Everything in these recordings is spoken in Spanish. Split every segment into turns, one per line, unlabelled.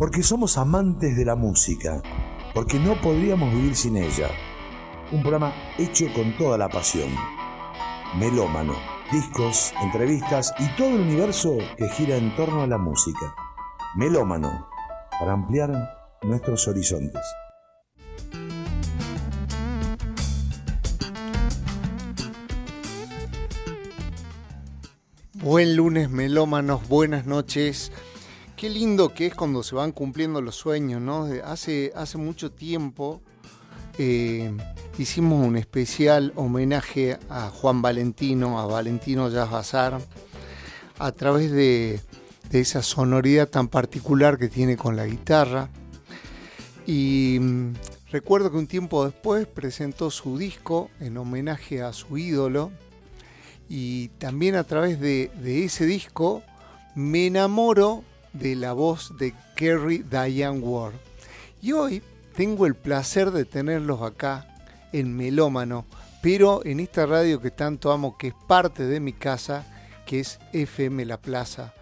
porque somos amantes de la música, porque no podríamos vivir sin ella. Un programa hecho con toda la pasión. Melómano, discos, entrevistas y todo el universo que gira en torno a la música. Melómano, para ampliar nuestros horizontes.
Buen lunes, melómanos, buenas noches. Qué lindo que es cuando se van cumpliendo los sueños, ¿no? Hace, hace mucho tiempo eh, hicimos un especial homenaje a Juan Valentino, a Valentino Jazz a través de, de esa sonoridad tan particular que tiene con la guitarra. Y mm, recuerdo que un tiempo después presentó su disco en homenaje a su ídolo, y también a través de, ese disco me enamoro de la voz de Kerry Diane Ward. Y hoy tengo el placer de tenerlos acá en Melómano, pero en esta radio que tanto amo, que es parte de mi casa, que es FM La Plaza.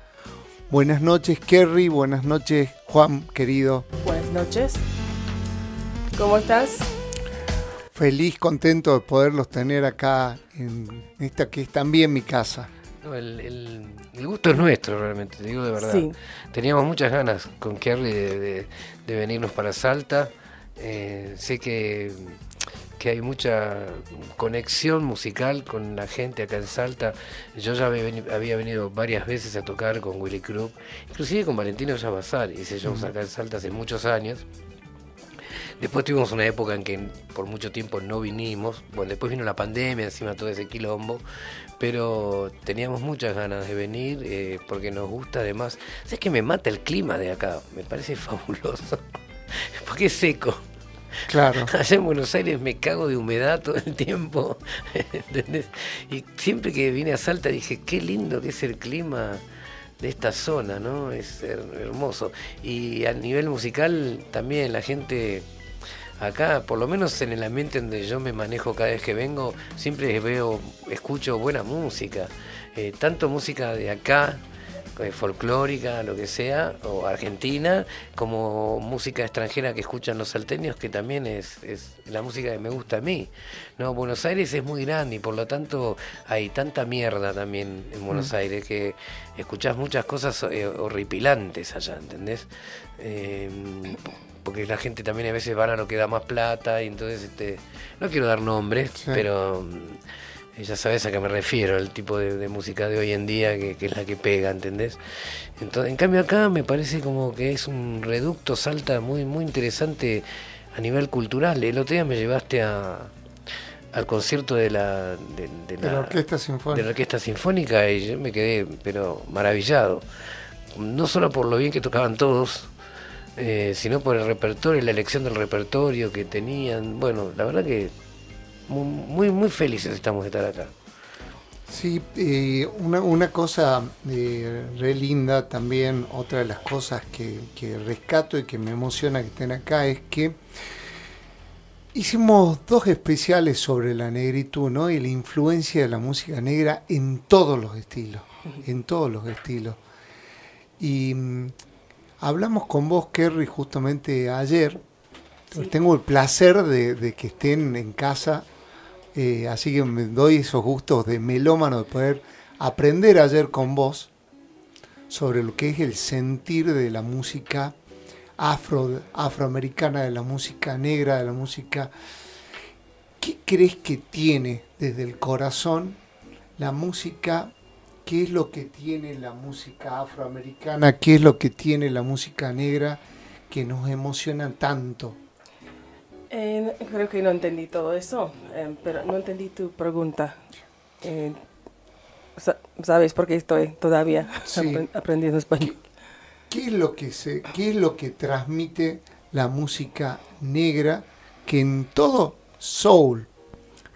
Buenas noches, Kerry. Buenas noches, Juan, querido.
Buenas noches. ¿Cómo estás?
Feliz, contento de poderlos tener acá en esta que es también mi casa.
El, gusto es nuestro, realmente, te digo de verdad. Teníamos muchas ganas con Kerry de, venirnos para Salta. Eh, sé que, que, hay mucha conexión musical con la gente acá en Salta. Yo ya había venido, varias veces a tocar con Willy Krupp, inclusive con Valentino Yabazar, hice shows acá en Salta hace muchos años. Después tuvimos una época en que por mucho tiempo no vinimos. Bueno, después vino la pandemia, encima todo ese quilombo. Pero teníamos muchas ganas de venir eh, porque nos gusta además. ¿Sabes que me mata el clima de acá? Me parece fabuloso. porque es seco.
Claro.
Allá en Buenos Aires me cago de humedad todo el tiempo. ¿Entendés? Y siempre que vine a Salta dije, qué lindo que es el clima de esta zona, ¿no? Es hermoso. Y a nivel musical también la gente acá, por lo menos en el ambiente donde yo me manejo cada vez que vengo, siempre veo, escucho buena música, eh, tanto música de acá, eh, folclórica, lo que sea, o argentina, como música extranjera que escuchan los salteños, que también es, es, la música que me gusta a mí. No, Buenos Aires es muy grande y por lo tanto hay tanta mierda también en Buenos mm. Aires que escuchás muchas cosas eh, horripilantes allá, ¿entendés? Porque la gente también a veces van a lo que da más plata y entonces este no quiero dar nombres pero mm, ya sabes a qué me refiero el tipo de, música de hoy en día que, es la que pega ¿entendés? entonces en cambio acá me parece como que es un reducto salta muy muy interesante a nivel cultural. El otro día me llevaste a al concierto de la
de, la, orquesta sinfónica.
de la orquesta sinfónica y yo me quedé pero maravillado. No solo por lo bien que tocaban todos eh, sino por el repertorio, la elección del repertorio que tenían. Bueno, la verdad que muy, muy felices estamos de estar acá.
Sí, eh, una, una, cosa eh, re linda también, otra de las cosas que, que, rescato y que me emociona que estén acá es que hicimos dos especiales sobre la negritud ¿no? y la influencia de la música negra en todos los estilos, en todos los estilos. Y mm, Hablamos con vos, Kerry, justamente ayer. Tengo el placer de, que estén en casa, eh, así que me doy esos gustos de melómano de poder aprender ayer con vos sobre lo que es el sentir de la música afro, afroamericana, de la música negra, de la música. ¿Qué crees que tiene desde el corazón la música qué es lo que tiene la música afroamericana, qué es lo que tiene la música negra que nos emociona tanto.
Eh, creo que no entendí todo eso, eh, pero no entendí tu pregunta. Eh, ¿Sabes por qué estoy todavía aprendiendo español?
¿Qué, es lo que se, ¿Qué es lo que transmite la música negra que en todo soul,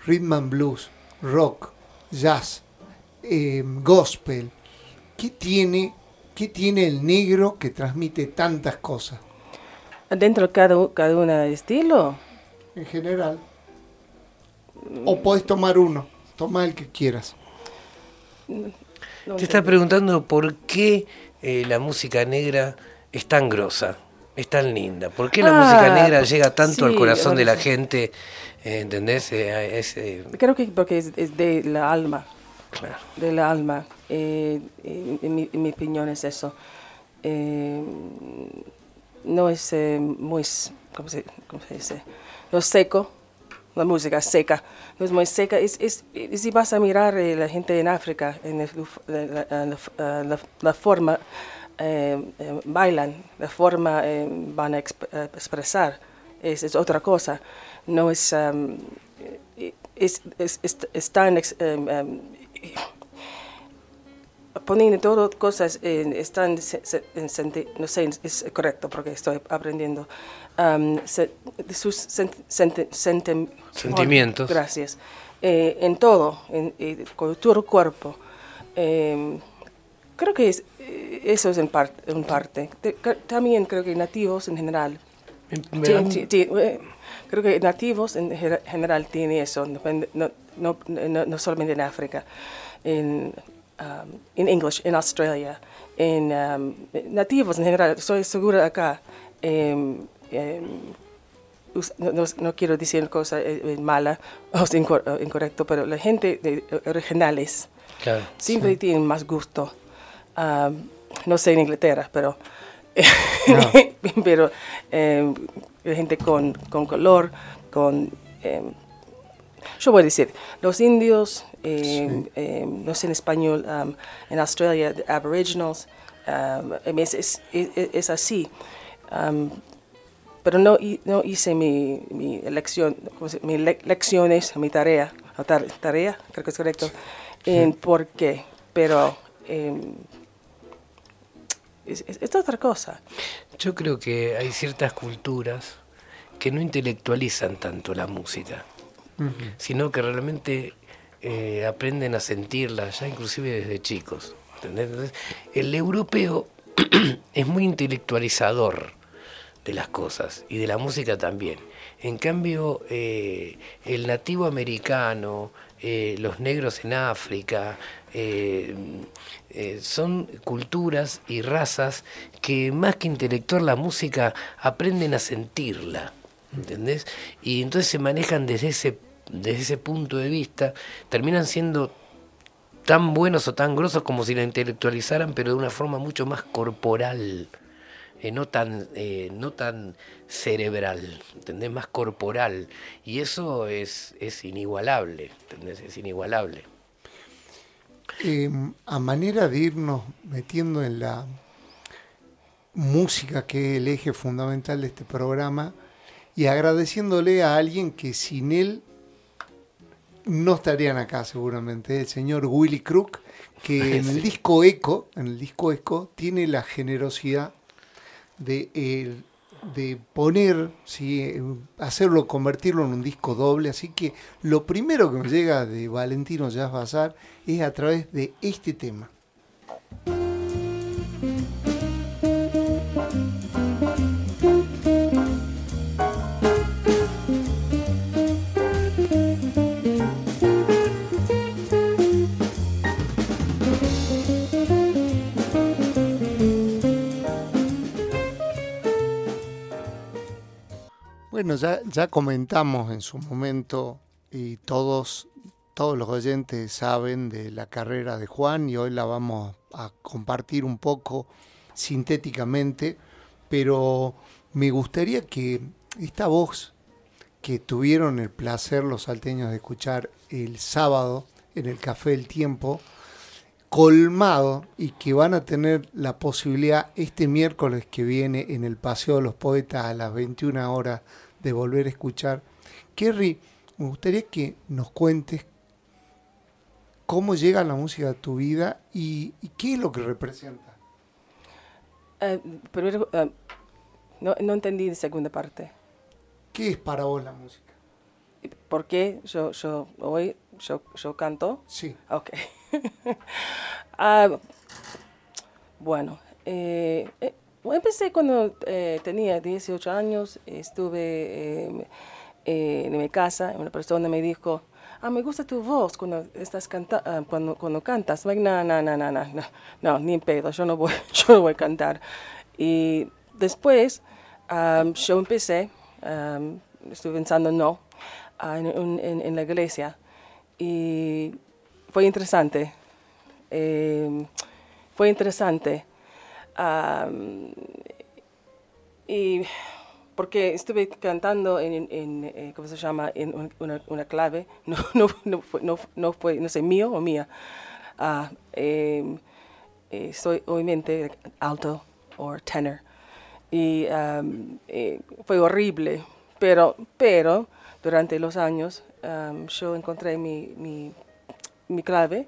rhythm and blues, rock, jazz, Em, gospel, ¿qué tiene, ¿qué tiene el negro que transmite tantas cosas?
¿Dentro de cada, cada una estilo?
En general. O puedes tomar uno, toma el que quieras.
Te está preguntando por qué eh, la música negra es tan grosa. Es tan linda. ¿Por qué la ah, música negra llega tanto al corazón de la gente? Eh, ¿Entendés? Eh, eh,
Creo que porque es, de la alma. Claro. De la alma. en, mi, opinión es eso. no es muy, ¿cómo se, ¿cómo se, dice? No es seco, la música seca, no es muy seca. Es, es, si vas a mirar la gente en África, en la, forma eh, eh, bailan, la forma eh, van a expresar, es, es, otra cosa. No es, um, es, es, están um, um, poniendo todas cosas, están, no sé, es correcto porque estoy aprendiendo, sus
sentimientos.
Gracias. en todo, en, con todo cuerpo. creo que es, eso es en, en parte. también creo que nativos en general. Eh, creo que nativos en general tienen eso, no, no, no, solamente en África, en um, en English, en Australia, en um, nativos en general, estoy segura acá. Em, em, no, quiero decir cosa eh, eh, mala o incorrecto, pero la gente de, originales siempre tienen más gusto. No sé en Inglaterra, pero, pero eh, gente con, con, color, con... Eh, yo voy a decir, los indios, eh, no sé en español, um, en Australia, aboriginals, um, es, es, así. Um, pero no, no hice mi, mi elección, mis lecciones, mi tarea, tarea, creo que es correcto, en por qué, pero es, otra cosa.
Yo creo que hay ciertas culturas que no intelectualizan tanto la música, sino que realmente eh, aprenden a sentirla ya inclusive desde chicos. el europeo es muy intelectualizador de las cosas y de la música también. En cambio, eh, el nativo americano, eh, los negros en África, son culturas y razas que más que intelectuar la música aprenden a sentirla, ¿entendés? Y entonces se manejan desde ese, desde ese punto de vista, terminan siendo tan buenos o tan grosos como si la intelectualizaran, pero de una forma mucho más corporal. no, tan, no tan cerebral, ¿entendés? Más corporal. Y eso es, es inigualable, ¿entendés? Es inigualable.
Em, a manera de irnos metiendo en la música que es el eje fundamental de este programa y agradeciéndole a alguien que sin él no estarían acá seguramente, el señor Willy Crook, que en el disco Eco, en el disco Eco, tiene la generosidad de de poner, ¿sí? hacerlo, convertirlo en un disco doble. Así que lo primero que me llega de Valentino Jazz Bazar es a través de este tema. Bueno, ya, ya comentamos en su momento y todos, todos los oyentes saben de la carrera de Juan y hoy la vamos a compartir un poco sintéticamente, pero me gustaría que esta voz que tuvieron el placer los salteños de escuchar el sábado en el Café del Tiempo, colmado y que van a tener la posibilidad este miércoles que viene en el Paseo de los Poetas a las 21 horas de volver a escuchar. Kerry, me gustaría que nos cuentes cómo llega la música a tu vida y, qué es lo que representa.
Eh, primero, eh, no, no, entendí la segunda parte.
¿Qué es para vos la música?
¿Por qué yo, yo hoy yo, yo canto?
Sí.
Ok. Ah, bueno, eh, empecé cuando eh, tenía 18 años, estuve em, en mi casa, una persona me dijo, ah, me gusta tu voz cuando, estás canta ah, cuando, cuando cantas. no, no, no, no, no, no, no, ni en pedo, yo no voy, yo no voy a cantar. Y después yo empecé, estuve pensando no, ah, en, en, la iglesia y fue interesante. Em, fue interesante. Y porque estuve cantando en, eh, ¿cómo se llama? En una, clave, no, no, no, fue, no, fue, no sé, mío o mía. Uh, eh, soy obviamente alto o tenor. Y eh, fue horrible, pero, pero durante los años yo encontré mi, mi, clave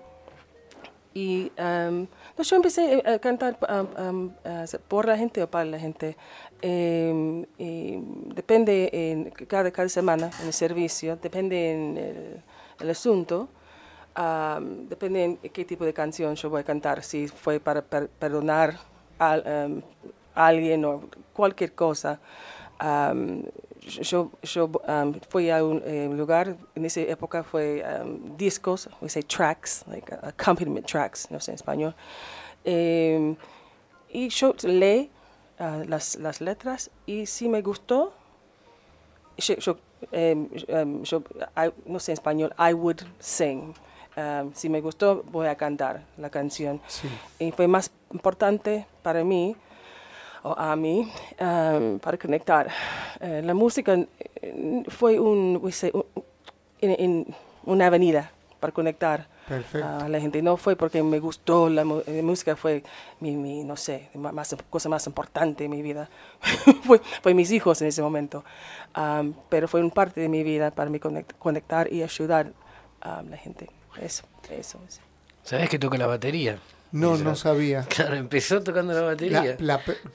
y yo empecé a cantar por la gente o para la gente. Em, depende en cada, cada semana en el servicio, depende en el, asunto depende en qué tipo de canción yo voy a cantar, si fue para perdonar a, alguien o cualquier cosa. Yo, yo fui a un eh, lugar, en esa época fue discos, we say tracks, like accompaniment tracks, no sé en español. Em, y yo leí ah, las, las letras y si me gustó, yo, em, yo, no sé en español, I would sing. Um, si me gustó, voy a cantar la canción. Y fue más importante para mí, o a mí, um, para conectar. Eh, la música eh, fue un, una avenida para conectar a la gente. No fue porque me gustó la, música, fue mi, no sé, más, cosa más importante en mi vida. fue, fue mis hijos en ese momento. Um, pero fue un parte de mi vida para me conectar y ayudar a la gente. Eso, eso.
¿Sabes que toca la batería?
No, no sabía.
Claro, empezó tocando la batería.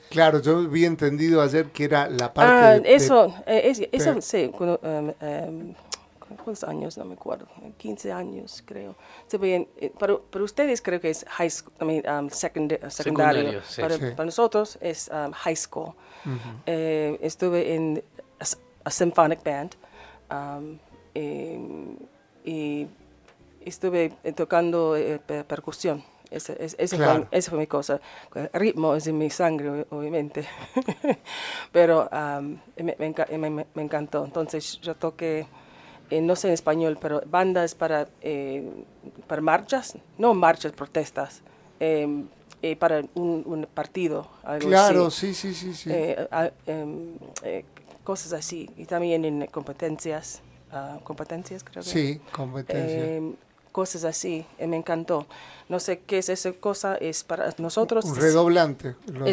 claro, yo había entendido ayer que era la parte
ah, eso, eh, eso sí, um, um, ¿cuántos años? No me acuerdo, 15 años creo. bien, eh, para, para, ustedes creo que es high school, I mean, um, secundario. para, nosotros es high school. Eh, estuve en a, symphonic band y estuve tocando eh, percusión. Esa, fue, mi cosa. El ritmo es en mi sangre, obviamente. Pero me, me, encantó. Entonces yo toqué, eh, no sé en español, pero bandas para, para marchas, no marchas, protestas. Em, para un, partido. Algo
claro, sí, sí, sí. sí.
Em, cosas así. Y también en competencias. Ah, competencias, creo que.
Sí, competencias.
Cosas así, y me encantó. No sé qué es esa cosa, es para nosotros...
Un redoblante, lo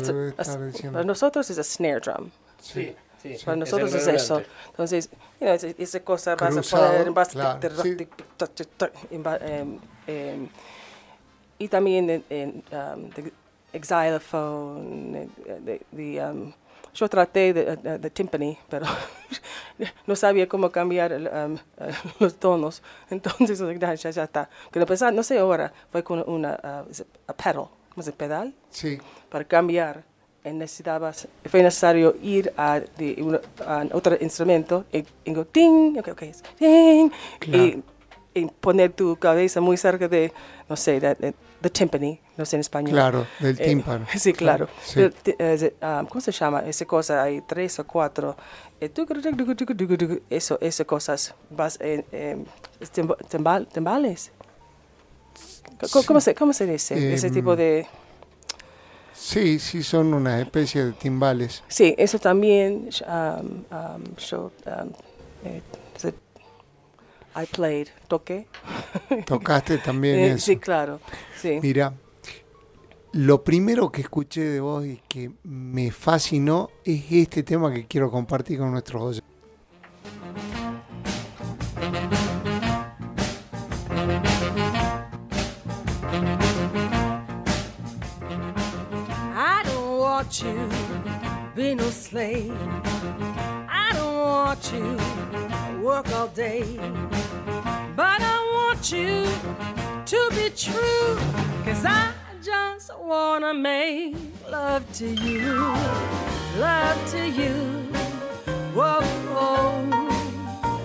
Para nosotros es a snare drum.
Sí. Sí,
para nosotros es, eso. Entonces, you know, esa cosa vas a poder, vas claro, sí. y también en um, xylophone, the, the um, yo traté de, de, timpani, pero no sabía cómo cambiar um, los tonos. Entonces, ya, ya está. Pesar, no sé ahora, fue con una uh, pedal, ¿cómo se pedal?
Sí.
Para cambiar. Necesitabas, fue necesario ir a, de, a otro instrumento y, y go, ting, okay, okay, ting, y, y, poner tu cabeza muy cerca de, no sé, de, de timpani no sé en español.
Claro, del eh, tímpano.
sí, claro. Eh, ah, ¿Cómo se llama? Esa cosa, hay tres o cuatro. Eh, eso, esas cosas, vas, timbales. ¿Cómo, se, ¿Cómo se dice? Ese tipo em, de...
Sí, sí, son una especie de timbales.
Sí, eso también. Um, um, yo, um, I played, toqué.
Tocaste también eso.
Sí, claro. Sí.
Mira, lo primero que escuché de vos y que me fascinó es este tema que quiero compartir con nuestros oyentes. Make love to you, love to you,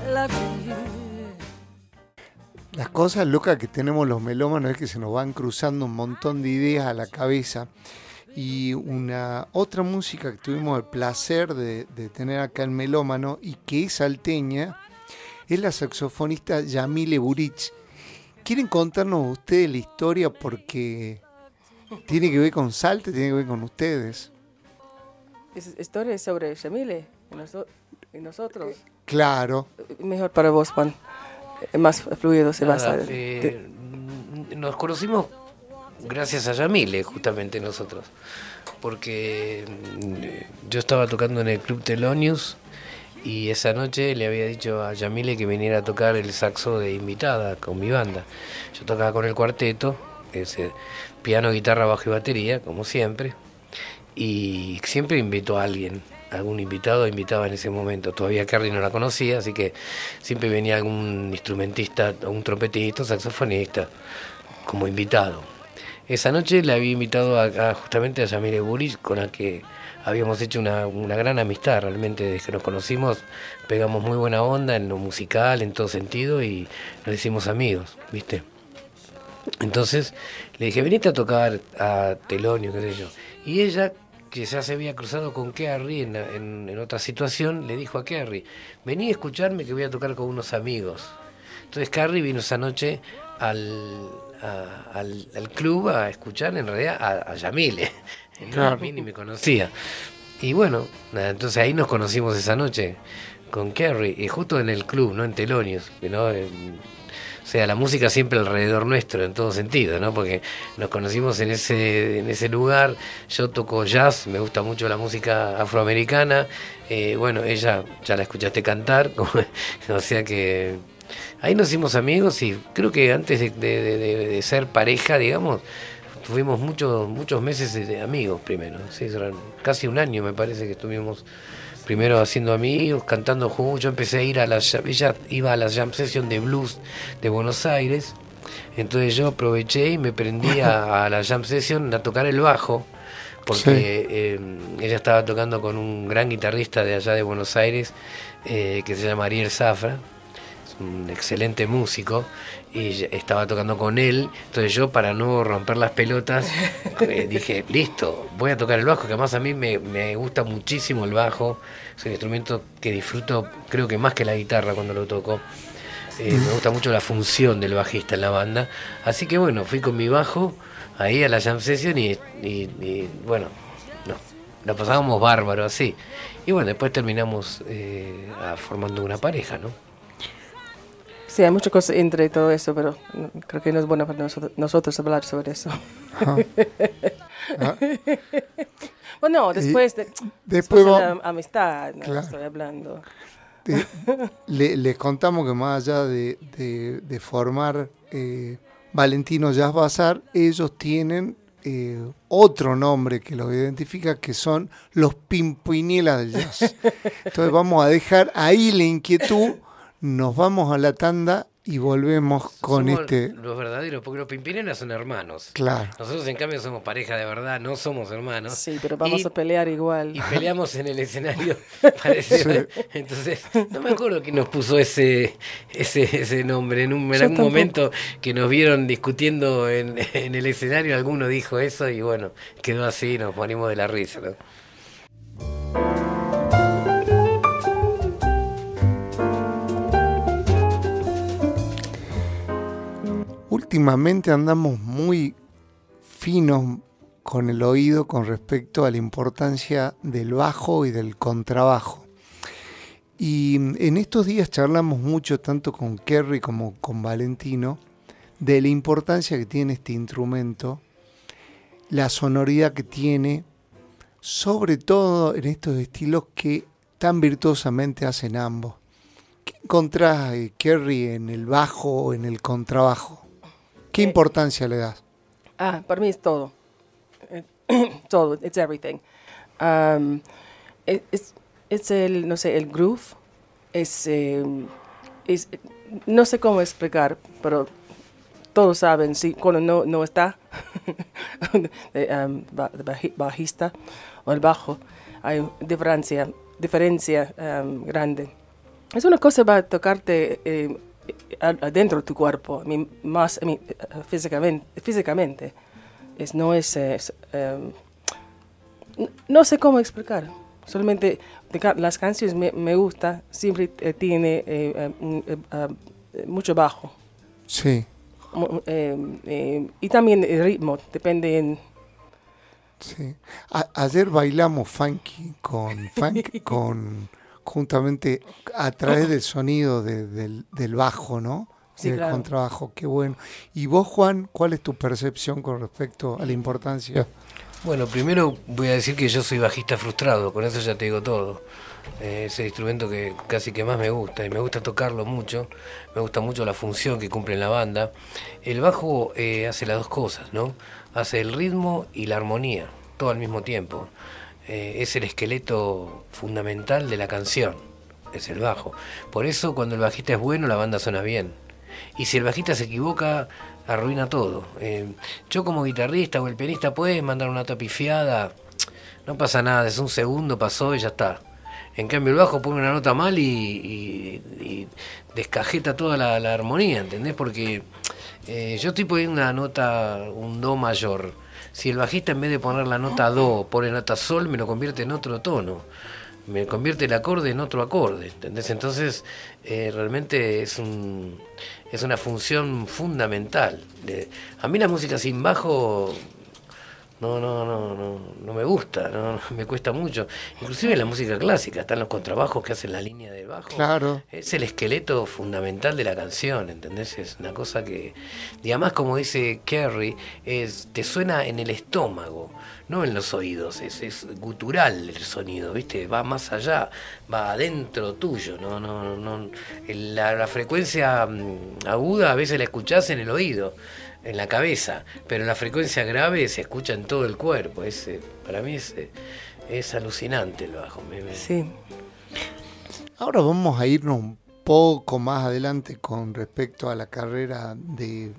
love to you. Las cosas locas que tenemos los melómanos es que se nos van cruzando un montón de ideas a la cabeza Y una otra música que tuvimos el placer de, tener acá en Melómano y que es salteña es la saxofonista Yamile Burich. ¿Quieren contarnos ustedes la historia porque tiene que ver con Salte, tiene que ver con ustedes?
¿Es historia sobre Yamile y, nosotros?
Claro.
Mejor para vos, Juan. Más fluido se va a...
Eh, nos conocimos gracias a Yamile, justamente nosotros. Porque mm, yo estaba tocando en el Club Telonius y esa noche le había dicho a Yamile que viniera a tocar el saxo de invitada con mi banda. Yo tocaba con el cuarteto, ese piano, guitarra, bajo y batería, como siempre, y siempre invitó a alguien, algún invitado invitaba en ese momento. Todavía Carly no la conocía, así que siempre venía algún instrumentista, un trompetista, saxofonista, como invitado. Esa noche le había invitado a, justamente a Yamile Buris, con la que habíamos hecho una, gran amistad realmente desde que nos conocimos. Pegamos muy buena onda en lo musical, en todo sentido, y nos hicimos amigos, ¿viste? Entonces le dije, venite a tocar a Telonio, qué sé yo. Y ella, que ya se había cruzado con Kerry en, en, otra situación, le dijo a Kerry, vení a escucharme que voy a tocar con unos amigos. Entonces Kerry vino esa noche al, al, club a escuchar en realidad a, Yamile. A mí ni me conocía. Y bueno, entonces ahí nos conocimos esa noche con Kerry, y justo en el club, ¿no? En Telonios, ¿no? O sea, la música siempre alrededor nuestro, en todo sentido, ¿no? Porque nos conocimos en ese, en ese lugar, yo toco jazz, me gusta mucho la música afroamericana, eh, bueno, ella ya la escuchaste cantar, o sea que Ahí nos hicimos amigos y creo que antes de, ser pareja, digamos, tuvimos muchos muchos meses de amigos primero. casi un año me parece que estuvimos primero haciendo amigos, cantando juntos. Yo empecé a ir a la ella iba a la jam session de blues de Buenos Aires. Entonces yo aproveché y me prendí a, la jam session a tocar el bajo porque eh, ella estaba tocando con un gran guitarrista de allá de Buenos Aires eh, que se llama Ariel Zafra un excelente músico y estaba tocando con él, entonces yo para no romper las pelotas eh, dije, listo, voy a tocar el bajo, que además a mí me, gusta muchísimo el bajo, es un instrumento que disfruto creo que más que la guitarra cuando lo toco. Eh, me gusta mucho la función del bajista en la banda, así que bueno, fui con mi bajo ahí a la jam session y, bueno, no, la pasábamos bárbaro así. Y bueno, después terminamos eh, formando una pareja, ¿no?
Sí, hay muchas cosas entre todo eso, pero creo que no es bueno para nosotros, hablar sobre eso. bueno, después de, después, la amistad, estoy hablando.
les contamos que más allá de, formar eh, Valentino Jazz Bazar, ellos tienen eh, otro nombre que los identifica, que son los Pimpinielas del Jazz. Entonces vamos a dejar ahí la inquietud nos vamos a la tanda y volvemos con este.
Los verdaderos, porque los Pimpinelas son hermanos.
Claro.
Nosotros, en cambio, somos pareja de verdad, no somos hermanos.
Sí, pero vamos a pelear igual.
Y peleamos en el escenario. Entonces, no me acuerdo quién nos puso ese, ese, ese nombre. En, un, algún momento que nos vieron discutiendo en, en, el escenario, alguno dijo eso y bueno, quedó así, nos ponimos de la risa. ¿no?
Últimamente andamos muy finos con el oído con respecto a la importancia del bajo y del contrabajo. Y en estos días charlamos mucho, tanto con Kerry como con Valentino, de la importancia que tiene este instrumento, la sonoridad que tiene, sobre todo en estos estilos que tan virtuosamente hacen ambos. ¿Qué encontrás, eh, Kerry, en el bajo o en el contrabajo? ¿Qué eh, importancia le das?
Ah, para mí es todo. Eh, todo, it's everything. Um, es, es, el, no sé, el groove. Es, em, es, no sé cómo explicar, pero todos saben, si cuando no, no está um, bajista o el bajo, hay diferencia, diferencia um, grande. Es una cosa para tocarte eh, adentro de tu cuerpo, más físicamente, físicamente. Es, no es, em, No sé cómo explicar. Solamente las canciones me, me gusta, siempre eh, tiene eh, eh, mucho bajo.
Sí.
y también el ritmo, depende en...
Sí. ayer bailamos funky con funk, con juntamente a través del sonido del, del, bajo, ¿no?
Sí,
del contrabajo, qué bueno. Y vos, Juan, ¿cuál es tu percepción con respecto a la importancia?
Bueno, primero voy a decir que yo soy bajista frustrado, con eso ya te digo todo. Eh, es el instrumento que casi que más me gusta y me gusta tocarlo mucho, me gusta mucho la función que cumple en la banda. El bajo eh, hace las dos cosas, ¿no? Hace el ritmo y la armonía, todo al mismo tiempo. Eh, es el esqueleto fundamental de la canción, es el bajo. Por eso cuando el bajista es bueno, la banda suena bien. Y si el bajista se equivoca, arruina todo. Eh, yo como guitarrista o el pianista puedes mandar una tapifiada, no pasa nada, es un segundo, pasó y ya está. En cambio el bajo pone una nota mal y, descajeta toda la, armonía, ¿entendés? Porque eh, yo estoy poniendo una nota, un do mayor. Si el bajista en vez de poner la nota do pone nota sol, me lo convierte en otro tono me convierte el acorde en otro acorde, ¿entendés? Entonces, eh, realmente es un es una función fundamental. De, a mí la música sin bajo no, no, no, no, no me gusta, no, me cuesta mucho. Inclusive en la música clásica están los contrabajos que hacen la línea de bajo.
Claro.
Es el esqueleto fundamental de la canción, ¿entendés? Es una cosa que, y además como dice Kerry, es, te suena en el estómago, no en los oídos, es, es gutural el sonido, ¿viste? Va más allá, va adentro tuyo, no, no, no. La, la frecuencia mm, aguda a veces la escuchás en el oído en la cabeza, pero la frecuencia grave se escucha en todo el cuerpo. Es, eh, para mí es, eh, es alucinante el bajo.
Sí.
Ahora vamos a irnos un poco más adelante con respecto a la carrera de,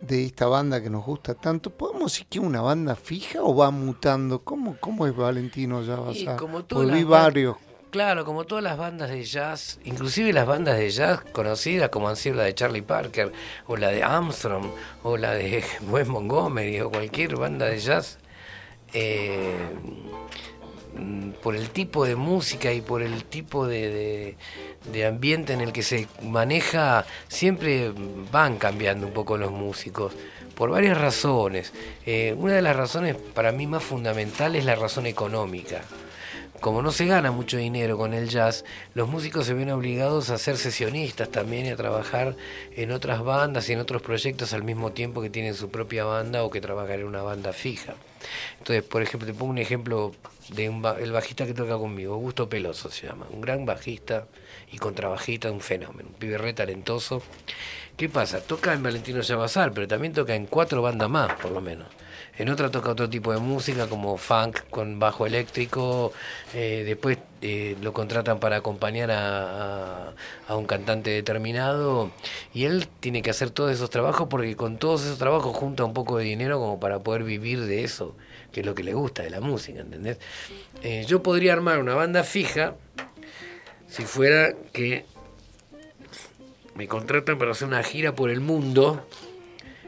de esta banda que nos gusta tanto. ¿Podemos decir que una banda fija o va mutando? ¿Cómo, cómo es Valentino ya?
como
vi varios
Claro, como todas las bandas de jazz, inclusive las bandas de jazz conocidas como han sido la de Charlie Parker, o la de Armstrong, o la de Wes Montgomery, o cualquier banda de jazz, eh, por el tipo de música y por el tipo de, ambiente en el que se maneja, siempre van cambiando un poco los músicos por varias razones. Eh, una de las razones para mí más fundamentales es la razón económica como no se gana mucho dinero con el jazz, los músicos se ven obligados a ser sesionistas también y a trabajar en otras bandas y en otros proyectos al mismo tiempo que tienen su propia banda o que trabajan en una banda fija. Entonces, por ejemplo, te pongo un ejemplo de un el bajista que toca conmigo, Augusto Peloso se llama, un gran bajista y contrabajista, un fenómeno, un pibe re talentoso. ¿Qué pasa? Toca en Valentino Chavazar, pero también toca en cuatro bandas más, por lo menos. En otra toca otro tipo de música como funk con bajo eléctrico. Eh, después eh, lo contratan para acompañar a, un cantante determinado. Y él tiene que hacer todos esos trabajos porque con todos esos trabajos junta un poco de dinero como para poder vivir de eso, que es lo que le gusta de la música, ¿entendés? Eh, yo podría armar una banda fija si fuera que me contratan para hacer una gira por el mundo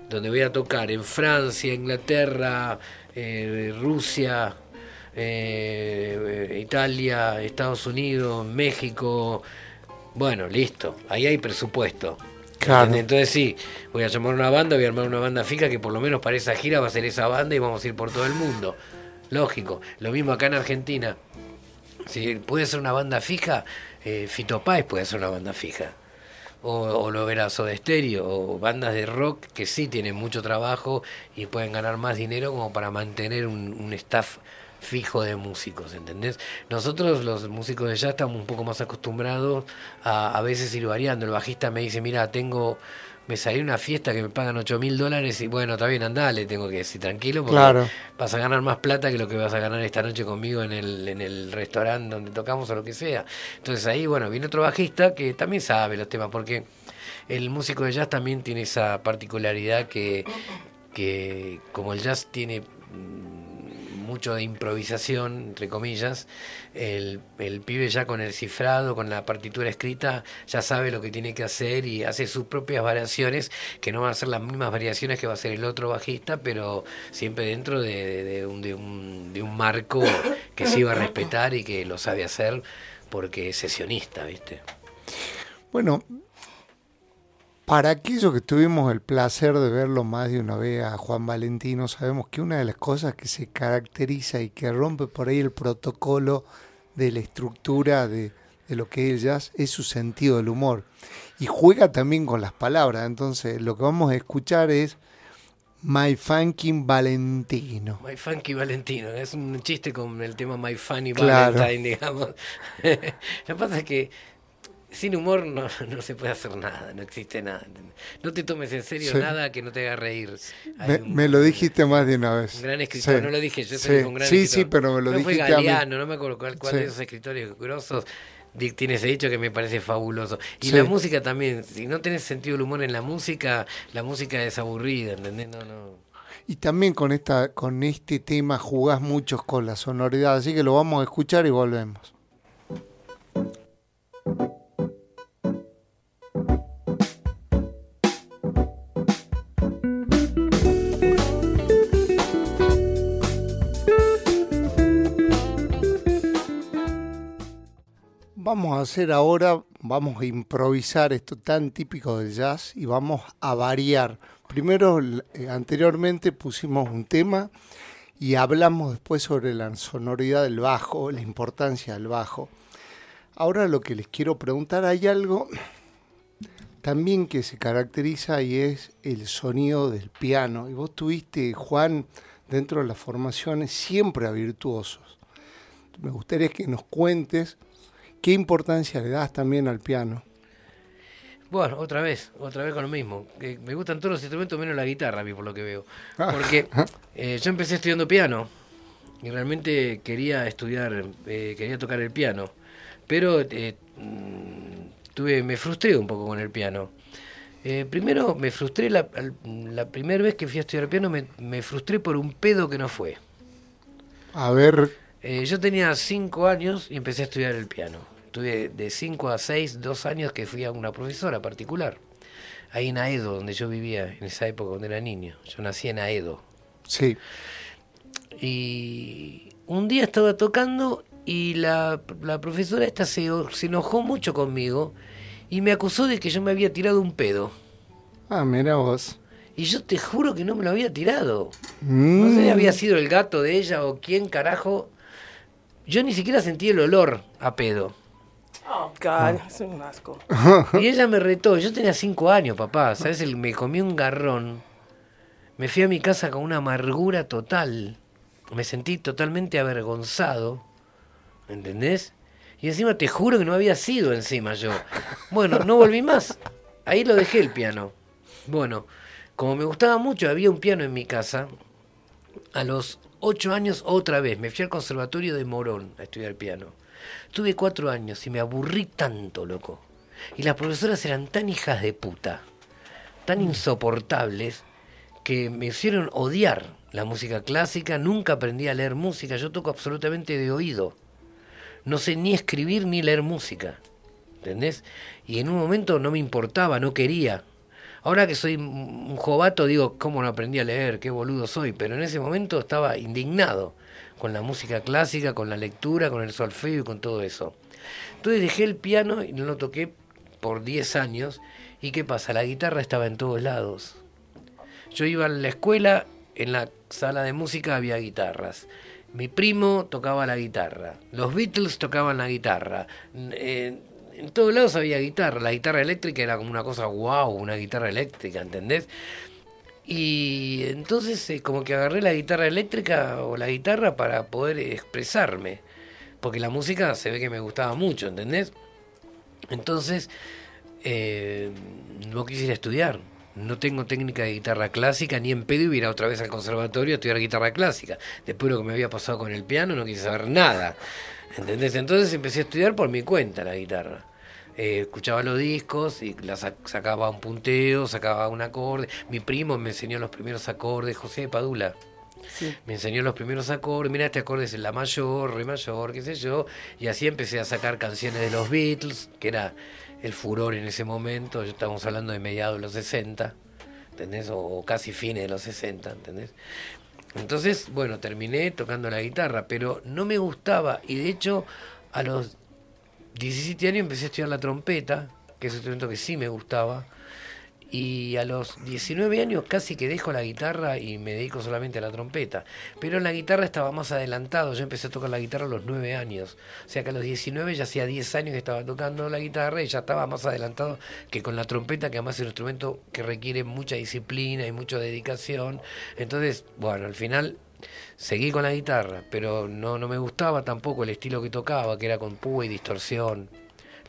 donde voy a tocar en Francia, Inglaterra, eh, Rusia, eh, Italia, Estados Unidos, México. Bueno, listo, ahí hay presupuesto. Entonces sí, voy a llamar una banda, voy a armar una banda fija que por lo menos para esa gira va a ser esa banda y vamos a ir por todo el mundo. Lógico. Lo mismo acá en Argentina. Si puede ser una banda fija, eh, Fito Páez puede ser una banda fija o, lo verás de estéreo o bandas de rock que sí tienen mucho trabajo y pueden ganar más dinero como para mantener un, staff fijo de músicos, ¿entendés? Nosotros los músicos de jazz estamos un poco más acostumbrados a a veces ir variando. El bajista me dice, mira, tengo me salió una fiesta que me pagan 8 mil dólares y bueno, está bien, andale, tengo que decir tranquilo porque vas a ganar más plata que lo que vas a ganar esta noche conmigo en el, en el restaurante donde tocamos o lo que sea. Entonces ahí, bueno, viene otro bajista que también sabe los temas porque el músico de jazz también tiene esa particularidad que, que como el jazz tiene mucho de improvisación, entre comillas. El, el, pibe ya con el cifrado, con la partitura escrita, ya sabe lo que tiene que hacer y hace sus propias variaciones, que no van a ser las mismas variaciones que va a hacer el otro bajista, pero siempre dentro de, un, de, un, de un marco que se iba a respetar y que lo sabe hacer porque es sesionista, ¿viste?
Bueno, para aquellos que tuvimos el placer de verlo más de una vez a Juan Valentino, sabemos que una de las cosas que se caracteriza y que rompe por ahí el protocolo de la estructura de, de lo que es el jazz es su sentido del humor. Y juega también con las palabras. Entonces, lo que vamos a escuchar es My Funky Valentino.
My Funky Valentino, es un chiste con el tema My Funny Valentine, digamos. lo que pasa es que sin humor no, no, se puede hacer nada, no existe nada. No te tomes en serio sí. nada que no te haga reír.
Me, un, me, lo dijiste más de una vez.
Un gran escritor, sí. no lo dije, yo
sí.
soy un gran
sí,
escritor.
Sí, pero me lo
no
dijiste
fue Galeano, a mí. no me acuerdo cuál, cuál de esos escritores grosos tiene ese dicho que me parece fabuloso. Y la música también, si no tenés sentido del humor en la música, la música es aburrida, ¿entendés? No, no.
Y también con esta, con este tema jugás mucho con la sonoridad, así que lo vamos a escuchar y volvemos. Vamos a hacer ahora, vamos a improvisar esto tan típico del jazz y vamos a variar. Primero, eh, anteriormente pusimos un tema y hablamos después sobre la sonoridad del bajo, la importancia del bajo. Ahora lo que les quiero preguntar, hay algo también que se caracteriza y es el sonido del piano. Y vos tuviste, Juan, dentro de las formaciones siempre a virtuosos. Me gustaría que nos cuentes ¿Qué importancia le das también al piano?
Bueno, otra vez, otra vez con lo mismo. Me gustan todos los instrumentos menos la guitarra, a mí por lo que veo. Porque eh, yo empecé estudiando piano y realmente quería estudiar, eh, quería tocar el piano. Pero eh, tuve, me frustré un poco con el piano. Primero me frustré, la, la, primera vez que fui a estudiar piano me, me, frustré por un pedo que no fue.
A ver.
Eh, yo tenía cinco años y empecé a estudiar el piano. Tuve de cinco a seis, dos años que fui a una profesora particular. Ahí en Aedo, donde yo vivía en esa época cuando era niño. Yo nací en Aedo.
Sí.
Y un día estaba tocando y la, la profesora esta se, se enojó mucho conmigo y me acusó de que yo me había tirado un pedo.
Ah, mira vos.
Y yo te juro que no me lo había tirado. Mm. No sé si había sido el gato de ella o quién carajo. Yo ni siquiera sentí el olor a pedo.
Oh, God, es un asco.
Y ella me retó. Yo tenía cinco años, papá. ¿Sabes? Me comí un garrón. Me fui a mi casa con una amargura total. Me sentí totalmente avergonzado. ¿Entendés? Y encima te juro que no había sido encima yo. Bueno, no volví más. Ahí lo dejé el piano. Bueno, como me gustaba mucho, había un piano en mi casa. A los ocho años otra vez me fui al conservatorio de Morón a estudiar piano. Tuve cuatro años y me aburrí tanto, loco. Y las profesoras eran tan hijas de puta, tan insoportables, que me hicieron odiar la música clásica. Nunca aprendí a leer música. Yo toco absolutamente de oído no sé ni escribir ni leer música. ¿Entendés? Y en un momento no me importaba, no quería. Ahora que soy un jovato digo, ¿cómo no aprendí a leer? Qué boludo soy. Pero en ese momento estaba indignado con la música clásica, con la lectura, con el solfeo y con todo eso. Entonces dejé el piano y no lo toqué por 10 años. ¿Y qué pasa? La guitarra estaba en todos lados. Yo iba a la escuela, en la sala de música había guitarras. Mi primo tocaba la guitarra, los Beatles tocaban la guitarra, eh, en todos lados había guitarra, la guitarra eléctrica era como una cosa wow, una guitarra eléctrica, ¿entendés? Y entonces eh, como que agarré la guitarra eléctrica o la guitarra para poder expresarme, porque la música se ve que me gustaba mucho, ¿entendés? Entonces eh, no quisiera estudiar, no tengo técnica de guitarra clásica, ni en pedo iba a otra vez al conservatorio a estudiar guitarra clásica. Después de lo que me había pasado con el piano, no quise saber nada. ¿Entendés? Entonces empecé a estudiar por mi cuenta la guitarra. Eh, escuchaba los discos y la sacaba un punteo, sacaba un acorde. Mi primo me enseñó los primeros acordes, José de Padula, Me enseñó los primeros acordes, mira este acorde es la mayor, re mayor, qué sé yo, y así empecé a sacar canciones de los Beatles, que era el furor en ese momento, ya estamos hablando de mediados de los 60, ¿entendés? O, casi fines de los 60, ¿entendés? Entonces, bueno, terminé tocando la guitarra, pero no me gustaba, y de hecho a los 17 años empecé a estudiar la trompeta, que es un instrumento que sí me gustaba, y a los 19 años casi que dejo la guitarra y me dedico solamente a la trompeta. Pero en la guitarra estaba más adelantado, yo empecé a tocar la guitarra a los 9 años. O sea que a los 19 ya hacía 10 años que estaba tocando la guitarra y ya estaba más adelantado que con la trompeta, que además es un instrumento que requiere mucha disciplina y mucha dedicación. Entonces, bueno, al final seguí con la guitarra, pero no, no me gustaba tampoco el estilo que tocaba, que era con púa y distorsión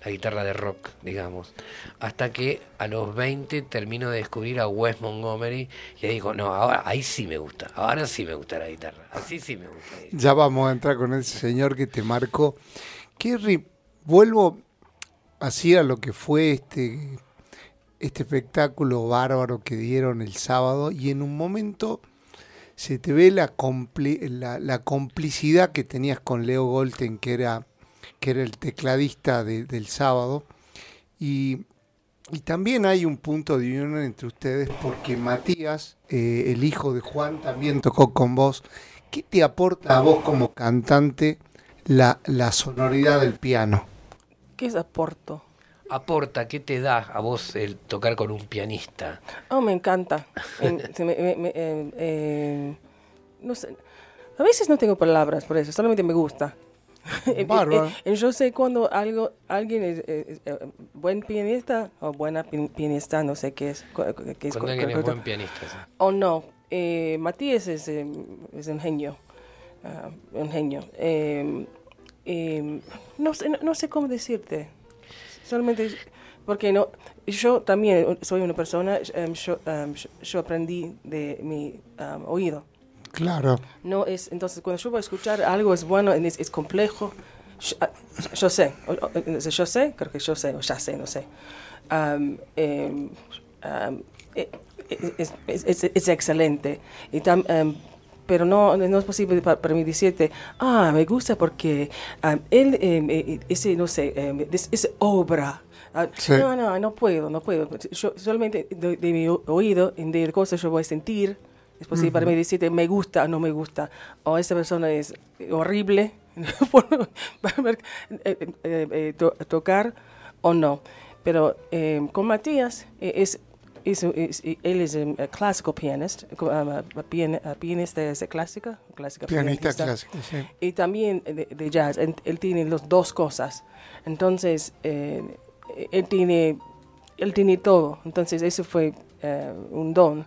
la guitarra de rock, digamos. Hasta que a los 20 termino de descubrir a Wes Montgomery y ahí digo, no, ahora ahí sí me gusta, ahora sí me gusta la guitarra, así sí me gusta.
Ya vamos a entrar con ese señor que te marcó. Kerry, vuelvo así a lo que fue este, este espectáculo bárbaro que dieron el sábado y en un momento se te ve la, la, la complicidad que tenías con Leo Golten, que era que era el tecladista del sábado. Y, también hay un punto de unión entre ustedes porque Matías, eh, el hijo de Juan, también tocó con vos. ¿Qué te aporta a vos como cantante la, la sonoridad del piano?
¿Qué es aporto?
aporta, qué te da a vos el tocar con un pianista?
Oh, me encanta. Eh, eh, no sé. A veces no tengo palabras por eso, solamente me gusta.
Bárbaro.
yo sé cuando algo, alguien es, buen pianista o buena pianista, no sé qué es.
Qué es cuando alguien es buen pianista.
O no. Eh, Matías es, eh, es un genio. Uh, un genio. Eh, eh, no, sé, no, sé cómo decirte. Solamente porque no, yo también soy una persona, um, yo, um, yo, aprendí de mi um, oído.
Claro.
No es, entonces, cuando yo voy a escuchar algo es bueno, es, es complejo, yo, sé, yo sé, creo que yo sé, o ya sé, no sé. Um, eh, um, es, es, es, excelente. Y tam, um, pero no, no es posible para, para, mí decirte, ah, me gusta porque él, eh, ese, no sé, es, obra. Uh, sí. No, no, no puedo, no puedo. Yo solamente de, de mi oído, de cosas yo voy a sentir es posible para mí decirte me gusta o no me gusta, o esta persona es horrible, para eh, eh, eh, tocar o no. Pero con Matías es, es, él es un clásico pianista, pianista clásica, clásica
pianista, clásico, sí.
Y también de, jazz. Él, tiene las dos cosas. Entonces, él, tiene, él tiene todo. Entonces, eso fue un don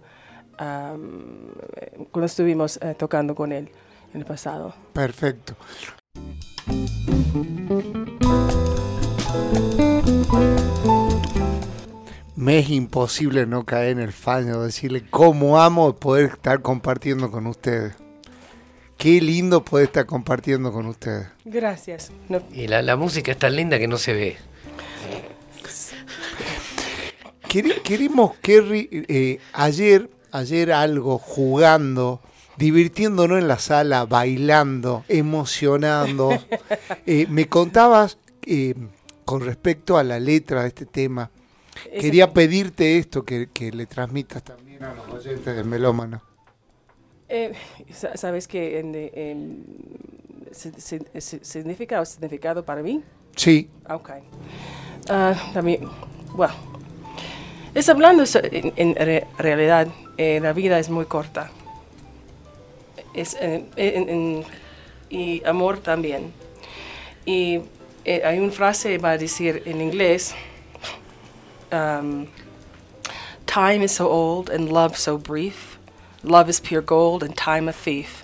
cuando estuvimos eh, tocando con él en el pasado.
Perfecto. Me es imposible no caer en el fallo, decirle cómo amo poder estar compartiendo con ustedes. Qué lindo poder estar compartiendo con ustedes.
Gracias.
Y la, música es tan linda que no se ve.
Queremos, Kerry, eh, ayer ayer algo jugando, divirtiéndonos en la sala, bailando, emocionando. Eh, me contabas eh, con respecto a la letra de este tema. Quería pedirte esto, que, le transmitas también a los oyentes de Melómano.
Eh, ¿Sabes qué en, significa o significado para mí?
Sí.
Ok. Ah, también, bueno, es hablando en, realidad eh, la vida es muy corta. Eh, y amor también. Y eh, hay una frase va a decir en inglés, um, time is so old and love so brief, love is pure gold and time a thief.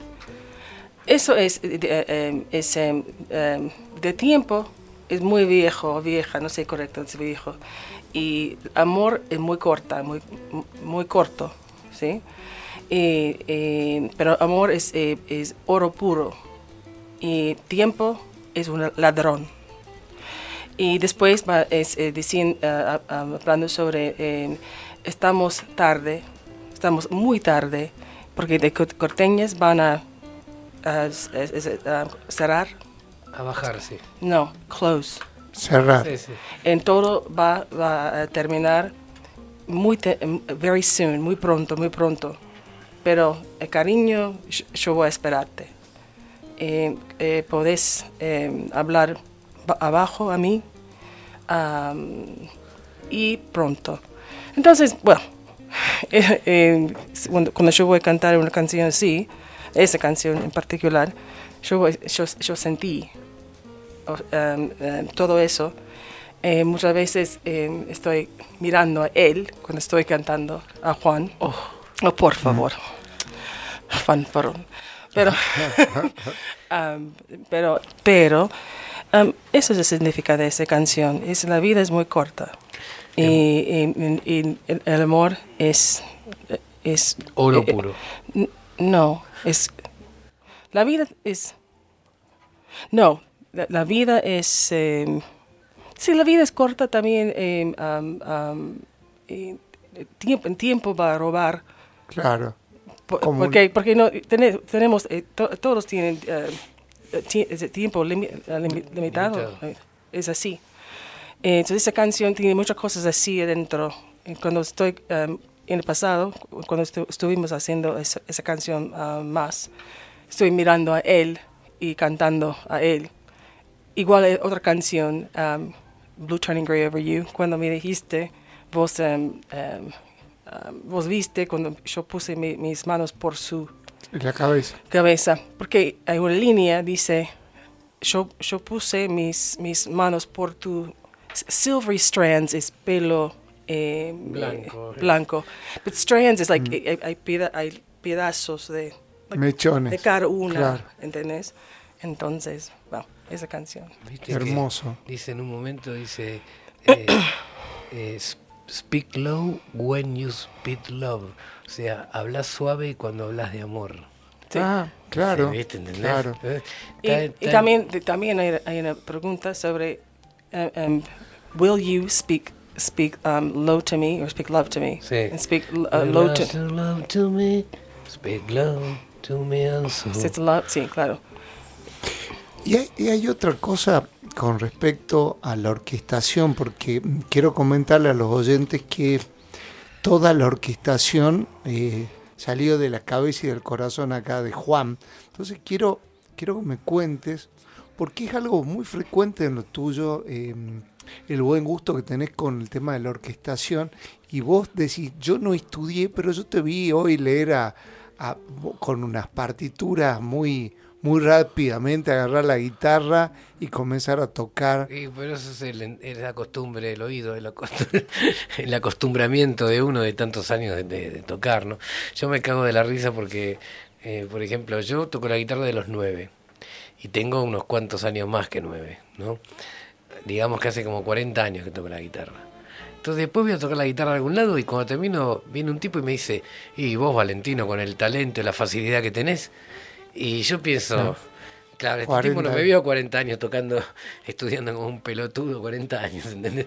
Eso es, es de tiempo, es muy viejo, vieja, no sé correcto, es viejo. Y amor es muy corta, muy, muy corto. ¿Sí? Eh, pero amor es, eh, es, oro puro y tiempo es un ladrón. Y después es eh, diciendo, hablando sobre estamos tarde, estamos muy tarde, porque de corteñas van a, cerrar.
A bajarse.
No, close.
Cerrar.
En todo va, va a terminar muy very soon, muy pronto, muy pronto. Pero el cariño, yo voy a esperarte. Eh, eh, podés eh, hablar abajo a mí y pronto. Entonces, bueno, cuando, yo voy a cantar una canción así, esa canción en particular, yo, yo, sentí todo eso eh, muchas veces eh, estoy mirando a él cuando estoy cantando a Juan. Oh, oh por favor. Juan, Pero, um, pero, pero um, eso es el significado de esa canción. Es, la vida es muy corta. Y, el, amor es... es
Oro eh, puro.
no, es... La vida es... No, la, vida es... Sí, la vida es corta también. Eh, eh, tiempo, tiempo va a robar.
Claro.
porque, porque no, tenemos, eh, todos tienen tiempo limitado. Es así. entonces esa canción tiene muchas cosas así adentro. Cuando estoy en el pasado, cuando estuvimos haciendo esa, esa canción más, estoy mirando a él y cantando a él. Igual otra canción. Blue Turning Gray Over You, cuando me dijiste, vos, um, um, vos viste cuando yo puse mis manos por su
la cabeza.
cabeza. Porque hay una línea, dice, yo, yo puse mis, mis manos por tu silvery strands, es pelo eh,
blanco.
Eh, blanco. But strands es like, mm. hay, hay, pedazos de...
Mechones.
De cada una, ¿entendés? Entonces, esa canción.
Hermoso.
Dice en un momento, dice, eh, eh, speak low when you speak love. O sea, hablas suave cuando hablas de amor.
Ah, claro. claro.
Eh, y, también, también hay, una pregunta sobre, um, will you speak speak um, low to me or speak love to me?
Sí.
speak uh, low to,
love to me, speak low to me also.
Sí, claro.
Y hay, otra cosa con respecto a la orquestación, porque quiero comentarle a los oyentes que toda la orquestación eh, salió de la cabeza y del corazón acá de Juan. Entonces quiero, quiero que me cuentes, porque es algo muy frecuente en lo tuyo, em, el buen gusto que tenés con el tema de la orquestación, y vos decís, yo no estudié, pero yo te vi hoy leer con unas partituras muy muy rápidamente agarrar la guitarra y comenzar a tocar.
Y pero eso es, la costumbre del oído, el, el, acostumbramiento de uno de tantos años de, tocar, ¿no? Yo me cago de la risa porque, eh, por ejemplo, yo toco la guitarra de los nueve y tengo unos cuantos años más que nueve, ¿no? Digamos que hace como 40 años que toco la guitarra. Entonces después voy a tocar la guitarra a algún lado y cuando termino viene un tipo y me dice, y vos Valentino, con el talento y la facilidad que tenés, y yo pienso, claro, este tipo no me vio 40 años tocando, estudiando como un pelotudo 40 años, ¿entendés?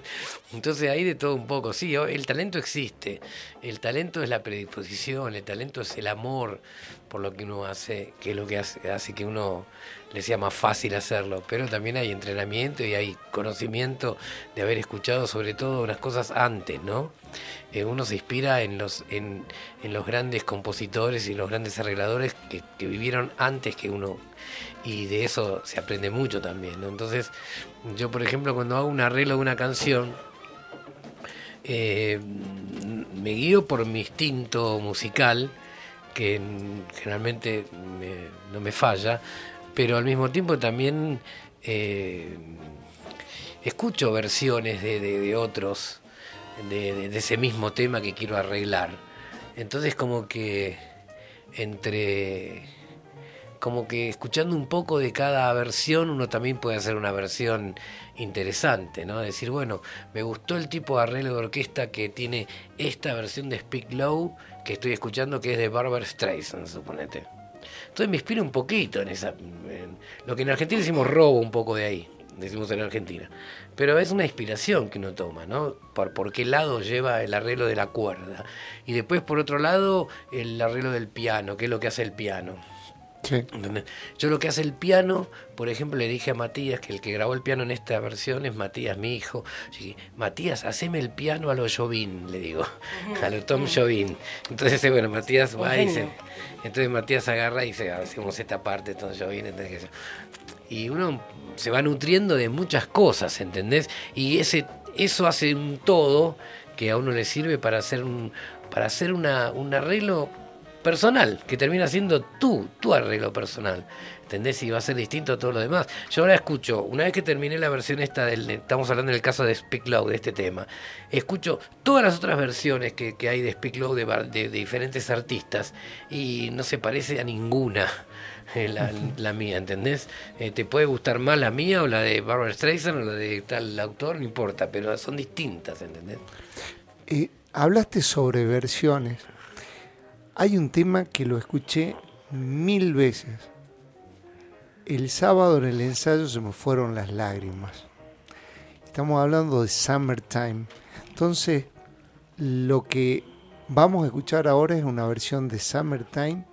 Entonces ahí de todo un poco, sí, el talento existe, el talento es la predisposición, el talento es el amor por lo que uno hace, que es lo que hace, hace que uno le sea más fácil hacerlo, pero también hay entrenamiento y hay conocimiento de haber escuchado sobre todo unas cosas antes, ¿no? Eh, uno se inspira en los, en, los grandes compositores y los grandes arregladores que, vivieron antes que uno y de eso se aprende mucho también. Entonces, yo por ejemplo cuando hago un arreglo de una canción, eh, me guío por mi instinto musical, que generalmente no me falla, pero al mismo tiempo también eh, escucho versiones de otros de, ese mismo tema que quiero arreglar. Entonces como que entre como que escuchando un poco de cada versión uno también puede hacer una versión interesante, ¿no? Decir, bueno, me gustó el tipo de arreglo de orquesta que tiene esta versión de Speak Low que estoy escuchando que es de Barbara Streisand, suponete. Entonces me inspiro un poquito en esa, lo que en Argentina decimos robo un poco de ahí, decimos en Argentina. Pero es una inspiración que uno toma, ¿no? Por, por qué lado lleva el arreglo de la cuerda. Y después, por otro lado, el arreglo del piano, qué es lo que hace el piano. Yo lo que hace el piano, por ejemplo, le dije a Matías, que el que grabó el piano en esta versión es Matías, mi hijo. Matías, haceme el piano a lo Jobin, le digo, a lo Tom Jobin. Entonces, bueno, Matías va y dice, entonces Matías agarra y dice, hacemos esta parte, Tom Jobin, y uno se va nutriendo de muchas cosas, ¿entendés? Y ese, eso hace un todo que a uno le sirve para hacer un, para hacer una, un arreglo personal, que termina siendo tú, tu arreglo personal. ¿Entendés? Y va a ser distinto a todo lo demás. Yo ahora escucho, una vez que terminé la versión esta, del, estamos hablando del caso de Speak Loud, de este tema, escucho todas las otras versiones que, hay de Speak Loud de, diferentes artistas y no se parece a ninguna. La, mía, ¿entendés? Eh, te puede gustar más la mía o la de Barbara Streisand o la de tal autor, no importa, pero son distintas, ¿entendés?
Eh, hablaste sobre versiones. Hay un tema que lo escuché mil veces. El sábado en el ensayo se me fueron las lágrimas. Estamos hablando de Summertime. Entonces, lo que vamos a escuchar ahora es una versión de Summertime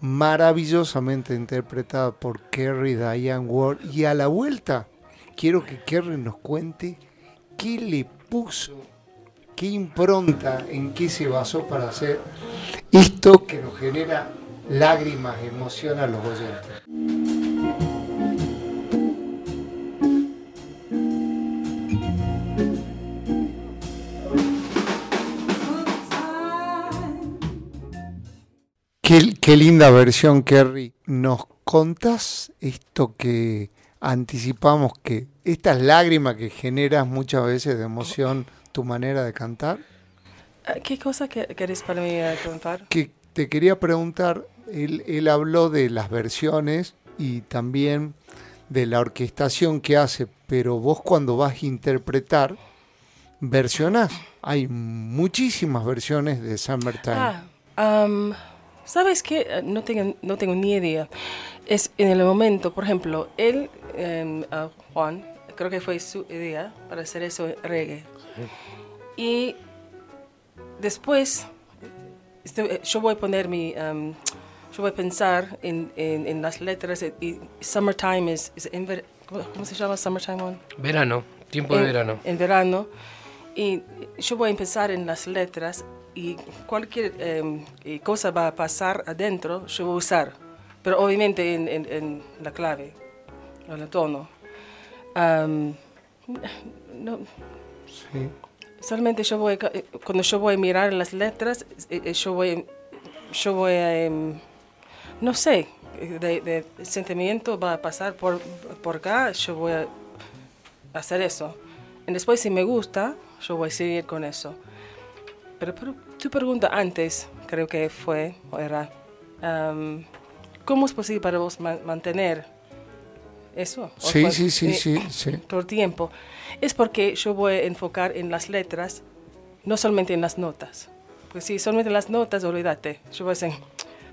maravillosamente interpretada por Kerry Diane Ward. Y a la vuelta, quiero que Kerry nos cuente qué le puso qué impronta, en qué se basó para hacer esto que nos genera lágrimas, emoción a los oyentes. Qué, qué, linda versión, Kerry. ¿Nos contás esto que anticipamos que estas lágrimas que generas muchas veces de emoción tu manera de cantar.
Ah, ¿Qué cosa querés para mí eh, preguntar?
Que te quería preguntar, él, él habló de las versiones y también de la orquestación que hace, pero vos cuando vas a interpretar, versionás. Hay muchísimas versiones de Summertime.
Ah, ¿Sabes qué? Eh, no tengo, no tengo ni idea. Es en el momento, por ejemplo, él, em, ah, Juan, creo que fue su idea para hacer eso reggae. Y después, este, yo voy a poner mi, um, yo voy a pensar en, en, las letras y summertime es, ¿cómo, se llama summertime?
Verano, tiempo de verano.
En verano. Y yo voy a empezar en las letras y cualquier um, cosa va a pasar adentro, yo voy a usar. Pero obviamente en, en, la clave, en el tono. Um, no, Solamente yo voy, eh, cuando yo voy a mirar las letras, eh, eh, yo voy, yo voy a, em, no sé, de, sentimiento va a pasar por, por acá, yo voy a hacer eso. Y después si me gusta, yo voy a seguir con eso. Pero, tu pregunta antes, creo que fue, o era, em, ¿cómo es posible para vos mantener eso.
Sí, sí, sí, sí, sí.
Todo el tiempo. Es porque yo voy a enfocar en las letras, no solamente en las notas. Pues si solamente en las notas, olvídate. Yo voy a decir,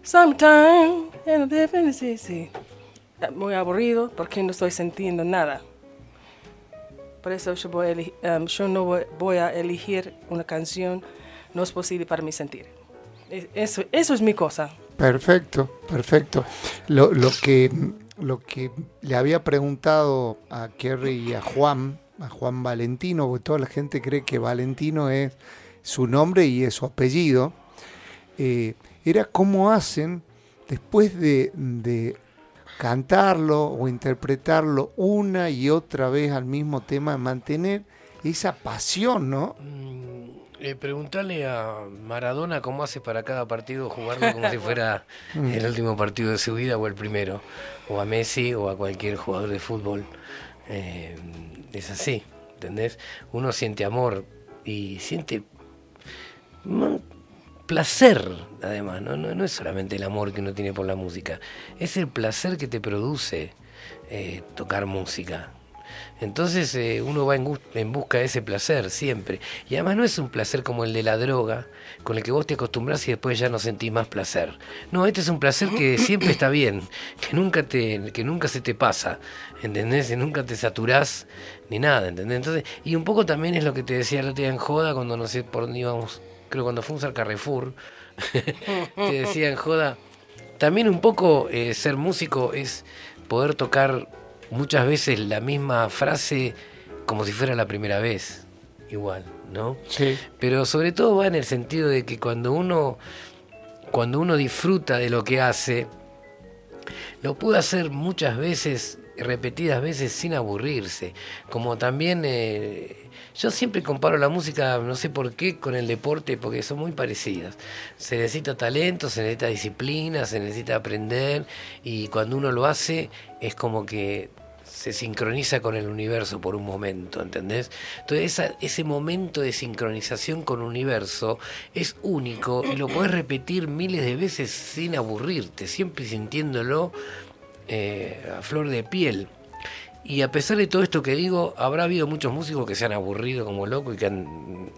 sometime, sí, sí. Muy aburrido porque no estoy sintiendo nada. Por eso yo, voy a um, yo no voy, a elegir una canción, no es posible para mí sentir. E, eso, eso es mi cosa.
Perfecto, perfecto. Lo, lo que lo que le había preguntado a Kerry y a Juan, a Juan Valentino, porque toda la gente cree que Valentino es su nombre y es su apellido, eh, era cómo hacen después de, de, cantarlo o interpretarlo una y otra vez al mismo tema, mantener esa pasión, ¿no?
Mm, eh, preguntarle a Maradona cómo hace para cada partido jugarlo como si fuera mm. el último partido de su vida o el primero, o a Messi o a cualquier jugador de fútbol. Eh, es así, ¿entendés? Uno siente amor y siente placer, además, ¿no? No, es solamente el amor que uno tiene por la música, es el placer que te produce eh, tocar música. Entonces eh, uno va en, en, busca de ese placer siempre. Y además no es un placer como el de la droga, con el que vos te acostumbras y después ya no sentís más placer. No, este es un placer que siempre está bien, que nunca, te, que nunca se te pasa, ¿entendés? Y nunca te saturás ni nada, ¿entendés? Entonces, y un poco también es lo que te decía el otro día en Joda, cuando no sé por dónde íbamos, creo cuando fuimos al Carrefour, te decía en Joda, también un poco eh, ser músico es poder tocar muchas veces la misma frase como si fuera la primera vez, igual, ¿no?
Sí.
Pero sobre todo va en el sentido de que cuando uno, cuando uno disfruta de lo que hace, lo puede hacer muchas veces, repetidas veces, sin aburrirse. Como también eh, yo siempre comparo la música, no sé por qué, con el deporte, porque son muy parecidas. Se necesita talento, se necesita disciplina, se necesita aprender, y cuando uno lo hace, es como que se sincroniza con el universo por un momento, ¿entendés? Entonces ese momento de sincronización con el universo es único y lo puedes repetir miles de veces sin aburrirte, siempre sintiéndolo eh, a flor de piel. Y a pesar de todo esto que digo, habrá habido muchos músicos que se han aburrido como locos y que han,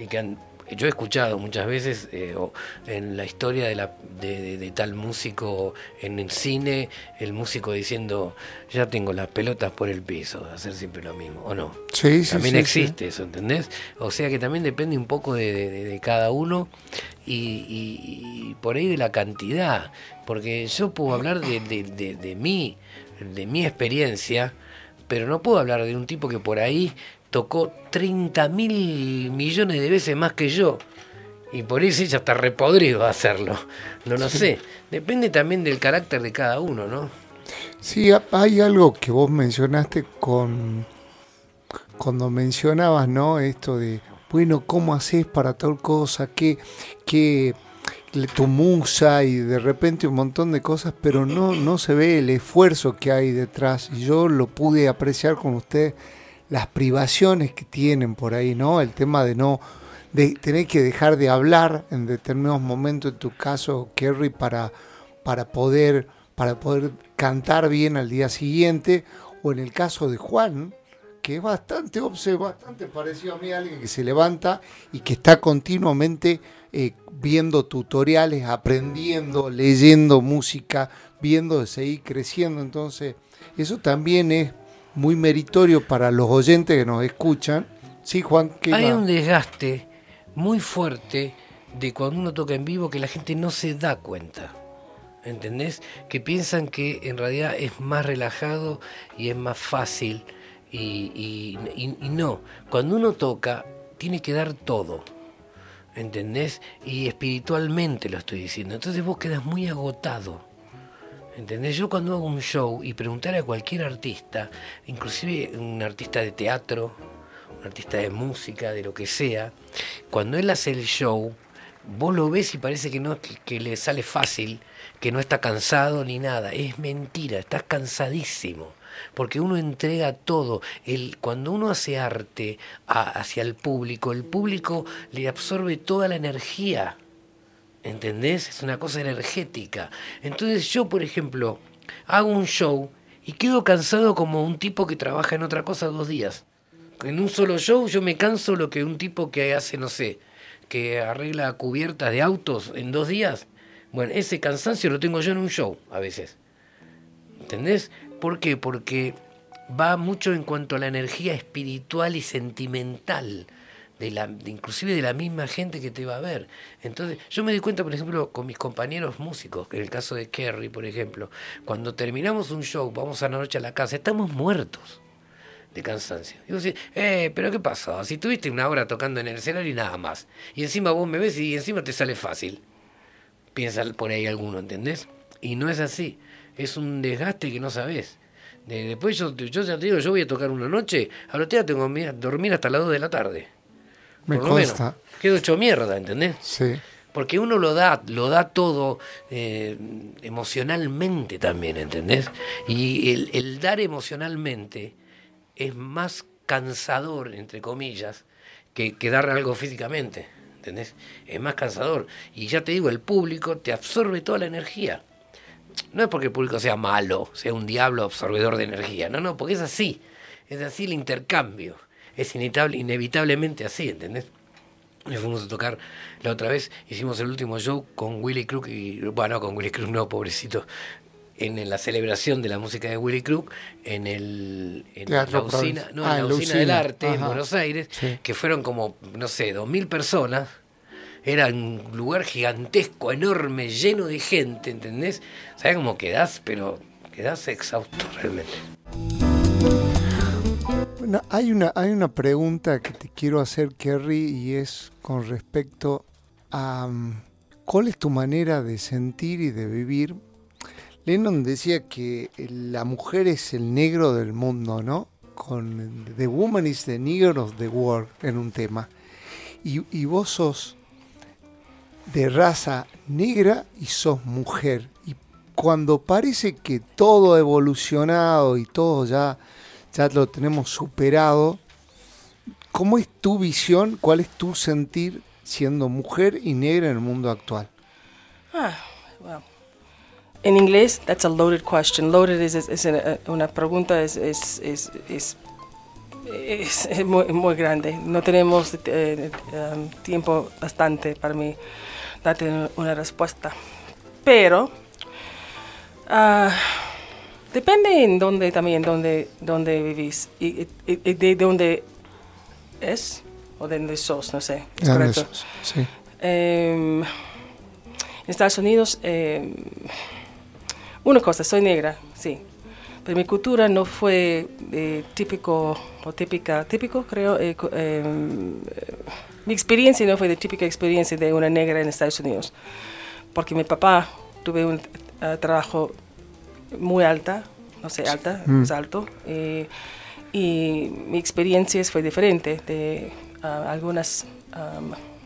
y que han yo he escuchado muchas veces eh, en la historia de, la, de, tal músico en el cine, el músico diciendo, ya tengo las pelotas por el piso, hacer siempre lo mismo, ¿o no?
Sí,
sí, También existe eso, ¿entendés? O sea que también depende un poco de, cada uno y, por ahí de la cantidad, porque yo puedo hablar de mí, de mi experiencia, pero no puedo hablar de un tipo que por ahí tocó 30 mil millones de veces más que yo. Y por eso ya está repodrido hacerlo. No lo sé. Depende también del carácter de cada uno, ¿no?
Sí, hay algo que vos mencionaste con cuando mencionabas, ¿no? Esto de, bueno, ¿cómo haces para tal cosa? ¿Qué, qué tu musa y de repente un montón de cosas, pero no, no se ve el esfuerzo que hay detrás. Y yo lo pude apreciar con usted las privaciones que tienen por ahí, ¿no? El tema de no de tener que dejar de hablar en determinados momentos, en tu caso, Kerry, para, para, poder, para poder cantar bien al día siguiente, o en el caso de Juan, que es bastante, bastante parecido a mí, alguien que se levanta y que está continuamente eh, viendo tutoriales, aprendiendo, leyendo música, viendo de seguir creciendo. Entonces, eso también es muy meritorio para los oyentes que nos escuchan. Sí, Juan,
Hay un desgaste muy fuerte de cuando uno toca en vivo que la gente no se da cuenta. ¿Entendés? Que piensan que en realidad es más relajado y es más fácil. Y, y no, cuando uno toca, tiene que dar todo. ¿Entendés? Y espiritualmente lo estoy diciendo. Entonces vos quedas muy agotado ¿Entendés? Yo cuando hago un show y preguntar a cualquier artista, inclusive un artista de teatro, un artista de música, de lo que sea, cuando él hace el show, vos lo ves y parece que no que, le sale fácil, que no está cansado ni nada. Es mentira, estás cansadísimo. Porque uno entrega todo. El, cuando uno hace arte hacia el público, el público le absorbe toda la energía ¿Entendés? Es una cosa energética. Entonces yo, por ejemplo, hago un show y quedo cansado como un tipo que trabaja en otra cosa dos días. En un solo show yo me canso lo que un tipo que hace, no sé, que arregla cubiertas de autos en dos días. Bueno, ese cansancio lo tengo yo en un show a veces. ¿Entendés? ¿Por qué? Porque va mucho en cuanto a la energía espiritual y sentimental de la, inclusive de la misma gente que te va a ver. Entonces, yo me di cuenta, por ejemplo, con mis compañeros músicos, en el caso de Kerry, por ejemplo, cuando terminamos un show, vamos a la noche a la casa, estamos muertos de cansancio. Vos eh, pero ¿qué pasó? Si tuviste una hora tocando en el escenario y nada más, y encima vos me ves y encima te sale fácil. Piensa por ahí alguno, ¿entendés? Y no es así. Es un desgaste que no sabés. después yo, yo te digo, yo voy a tocar una noche, a la tengo dormir hasta las 2 de la tarde.
Me consta.
quedo hecho mierda, ¿entendés?
Sí.
Porque uno lo da, lo da todo eh, emocionalmente también, ¿entendés? Y el, el dar emocionalmente es más cansador, entre comillas, que, que dar algo físicamente. ¿entendés? Es más cansador. Y ya te digo, el público te absorbe toda la energía. No es porque el público sea malo, sea un diablo absorbedor de energía, no, no, porque es así. es así el intercambio, es inevitable, inevitablemente así, ¿entendés? Y fuimos a tocar la otra vez, hicimos el último show con Willy Crook y, bueno, con Willy Crook no, pobrecito, en, la celebración de la música de Willy Crook en, el, en la usina, no, en la usina del arte en Buenos Aires, que fueron como, no sé, dos mil personas. Era un lugar gigantesco, enorme, lleno de gente, ¿entendés? ¿Sabes cómo quedás? Pero quedás exhausto realmente.
Hay una, hay una pregunta que te quiero hacer, Kerry, y es con respecto a mm, cuál es tu manera de sentir y de vivir Lennon decía que la mujer es el negro del mundo, ¿no? Con The Woman is the Negro of the World en un tema. Y, vos sos de raza negra y sos mujer. Y cuando parece que todo ha evolucionado y todo ya, ya lo tenemos superado, ¿cómo es tu visión? ¿Cuál es tu sentir siendo mujer y negra en el mundo actual?
Ah, en inglés, that's a loaded question. Loaded es, es, una pregunta, es, es, es muy, muy, grande. No tenemos eh, um, tiempo bastante para mí darte una respuesta. Pero uh, depende en dónde también, dónde, dónde vivís y, de dónde es o de dónde sos, no sé. ¿Es correcto?
sí.
Em, en Estados Unidos... Eh, una cosa, soy negra, sí. Pero mi cultura no fue eh, típico o típica, típico creo, eh, em, mi experiencia no fue de típica experiencia de una negra en Estados Unidos. Porque mi papá tuve un eh, trabajo muy alta, no sé, alta, mm. es alto, y mi experiencia fue diferente de algunos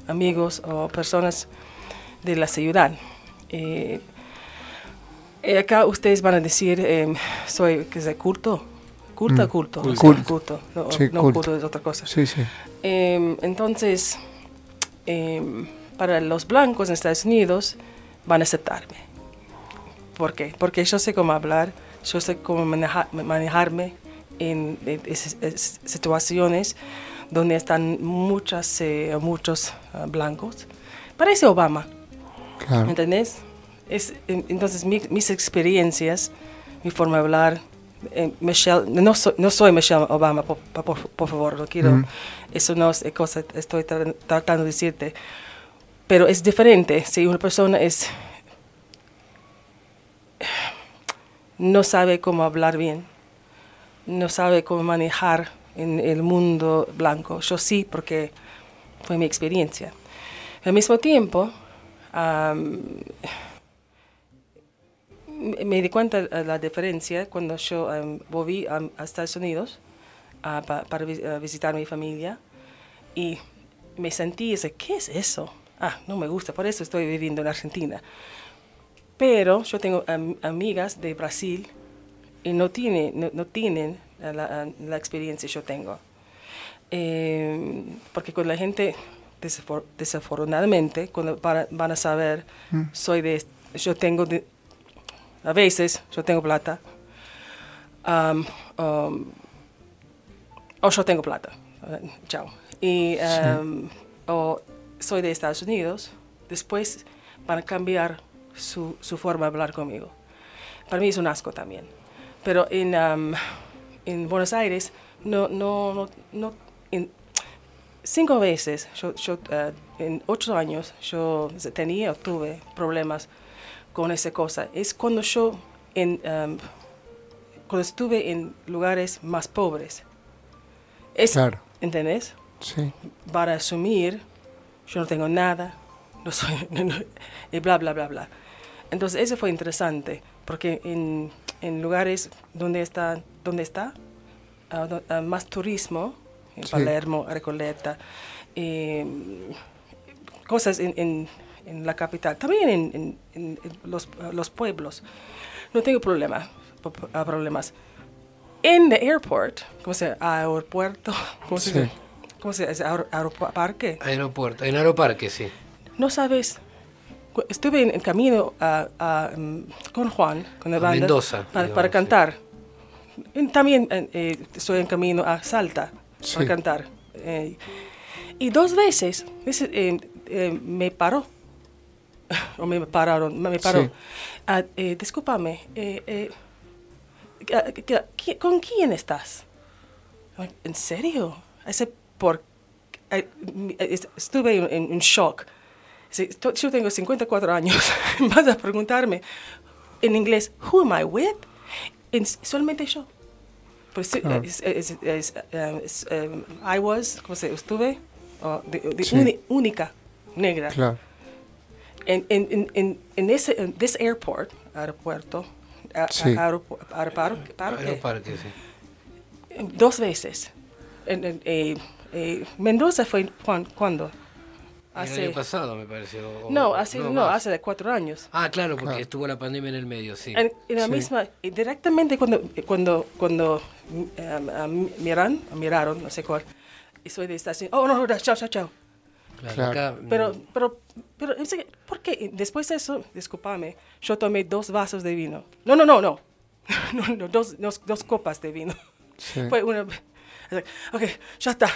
amigos o personas de la ciudad. Eh, acá ustedes van a decir, eh, soy, que es culto. ¿Culto mm. culto?
Culto.
culto. No, no culto. es otra cosa.
Sí, sí.
Eh, entonces, em, para los blancos en Estados Unidos van a aceptarme. ¿Por qué? Porque yo sé cómo hablar, yo sé cómo manejarme en, situaciones donde están muchas, eh, muchos ah, blancos. Parece Obama. Claro. ¿Entendés? Es, entonces mis experiencias, mi forma de hablar, eh, Michelle, no, soy, no soy Michelle Obama, por, por, favor, no quiero, eso no es cosa estoy tratando de decirte, pero es diferente si una persona es no sabe cómo hablar bien, no sabe cómo manejar en el mundo blanco. Yo sí, porque fue mi experiencia. Al mismo tiempo, me di cuenta de la diferencia cuando yo um, volví a, Estados Unidos para visitar a mi familia y me sentí, ¿qué es eso? Ah, no me gusta, por eso estoy viviendo en Argentina. Pero yo tengo amigas de Brasil y no, tiene, no, tienen la, la, experiencia que yo tengo. Eh, porque con la gente, desafortunadamente, cuando van, a saber, mm. soy de, yo tengo de, a veces yo tengo plata. Um, um, o yo tengo plata. chao. Y um, o soy de Estados Unidos. Después van a cambiar su, su, forma de hablar conmigo. Para mí es un asco también. Pero en, en Buenos Aires, no, no, no, no en, cinco veces, yo, yo uh, en ocho años, yo tenía o tuve problemas con esa cosa. Es cuando yo, en, um, cuando estuve en lugares más pobres. Es, claro. ¿Entendés?
Sí.
Para asumir, yo no tengo nada, no soy, y bla, bla, bla, bla. Entonces, eso fue interesante, porque en, en lugares donde está, donde está uh, más turismo, en Palermo, Recoleta, eh, cosas en en la capital, también en, en, los, los, pueblos. No tengo problema, problemas. En el airport, ¿cómo se llama? Aeropuerto, ¿cómo se dice? ¿Cómo se dice? ¿Aeroparque?
Aeropuerto, en aeroparque, sí.
No sabes. Estuve en, camino a, a, mm, con Juan, con la banda,
Mendoza,
para, para cantar. también estoy en camino a Salta a cantar. y dos veces me paró, o me pararon, me paró. Ah, discúlpame, ¿con quién estás? ¿En serio? Ese por, estuve en, en shock. Yo tengo 54 años. Vas a preguntarme en inglés, who am I with? En, solamente yo. Pues, ah. es, um, I was, ¿cómo se estuve? Oh, de, única, negra. Claro. En, en, en, en ese en this airport, aeropuerto, sí.
aeroparque, sí.
dos veces. Eh, eh, Mendoza fue cuando
el año pasado, me parece.
no, hace, no, hace de cuatro años.
Ah, claro, porque estuvo la pandemia en el medio, sí.
En, la misma, directamente cuando, cuando, cuando um, miran, miraron, no sé cuál, y soy de estación, oh, no, no, chao, chao, chao. Claro. pero, mm. pero, pero, ¿por qué? Después de eso, discúlpame, yo tomé dos vasos de vino. No, no, no, no. no, no dos, dos, dos, copas de vino. Fue una... Ok, ya está.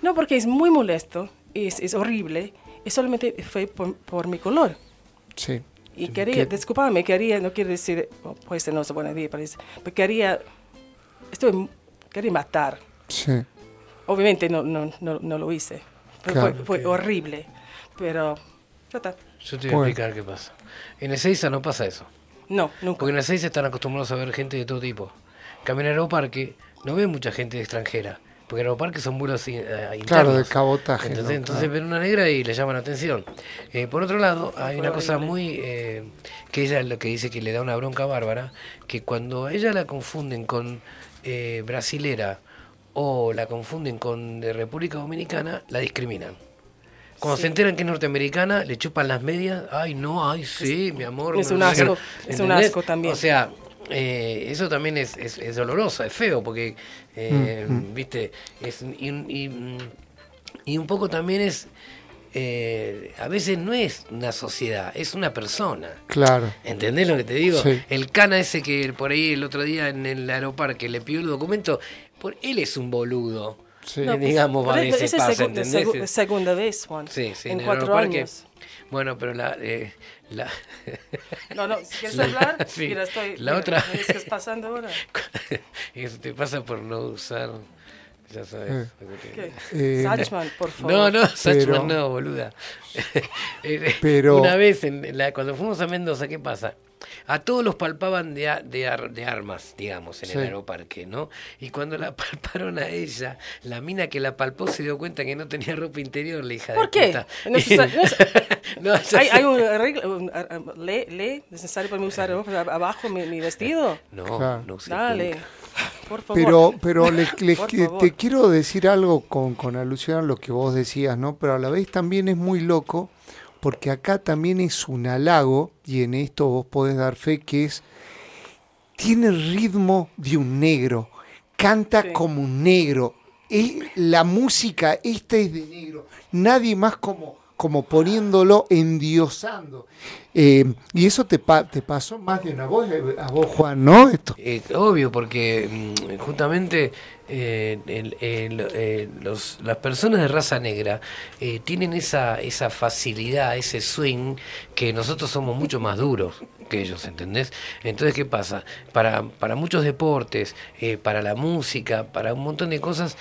No, porque es muy molesto, es, es horrible solamente fue por, mi color.
Sí.
Y quería, disculpame, quería, no quiero decir, pues no es buena idea, pero quería, estuve, quería matar.
Sí.
Obviamente no, no, no, no lo hice. fue, fue horrible. Pero, ya está.
Yo te voy a explicar qué pasa. En Ezeiza no pasa eso.
No, nunca.
Porque en Ezeiza están acostumbrados a ver gente de todo tipo. Caminar al parque, no ven mucha gente extranjera. Porque los parques son vuelos eh, internos.
Claro, de cabotaje.
Entonces, ven una negra y le llaman la atención. Eh, por otro lado, hay una cosa muy... Eh, que ella lo que dice que le da una bronca bárbara, que cuando ella la confunden con brasilera o la confunden con de República Dominicana, la discriminan. Cuando se enteran que es norteamericana, le chupan las medias. Ay, no, ay, sí, mi amor.
Es un asco, es un asco también.
O sea, eh, eso también es, es, doloroso, es feo, porque, eh, mm, mm. viste, es, y, y, un poco también es, eh, a veces no es una sociedad, es una persona.
Claro.
¿Entendés lo que te digo? El cana ese que por ahí el otro día en el aeroparque le pidió el documento, por él es un boludo. Sí. digamos, a veces pasa,
¿entendés? segunda vez, Juan. Sí, sí, en, cuatro años.
Bueno, pero la, eh, la
no, no, si quieres hablar, sí, mira, estoy,
la otra
¿qué es pasando ahora?
Eso te pasa por no usar ya sabes.
¿Qué? Eh, Satchman, por favor.
No, no, Satchman no, boluda. Eh,
pero...
Una vez, en la, cuando fuimos a Mendoza, ¿qué pasa? A todos los palpaban de, de, de armas, digamos, en el aeroparque, ¿no? Y cuando la palparon a ella, la mina que la palpó se dio cuenta que no tenía ropa interior, la hija
¿Por
de
qué? Puta. No, no, ¿Hay, hay un arreglo, ¿le, necesario para mí usar abajo mi, mi vestido?
No, no sé.
Dale. Por favor.
Pero, pero le, te quiero decir algo con, con alusión a lo que vos decías, ¿no? Pero a la vez también es muy loco porque acá también es un halago, y en esto vos podés dar fe, que es, tiene el ritmo de un negro, canta como un negro, es, la música, esta es de negro, nadie más como, como poniéndolo, endiosando. Eh, y eso te, te pasó más de una voz, a vos Juan, ¿no? Esto.
Eh, obvio, porque mm, justamente eh, eh, los, las personas de raza negra eh, tienen esa, esa facilidad, ese swing, que nosotros somos mucho más duros que ellos, ¿entendés? Entonces, ¿qué pasa? Para, para muchos deportes, para la música, para un montón de cosas,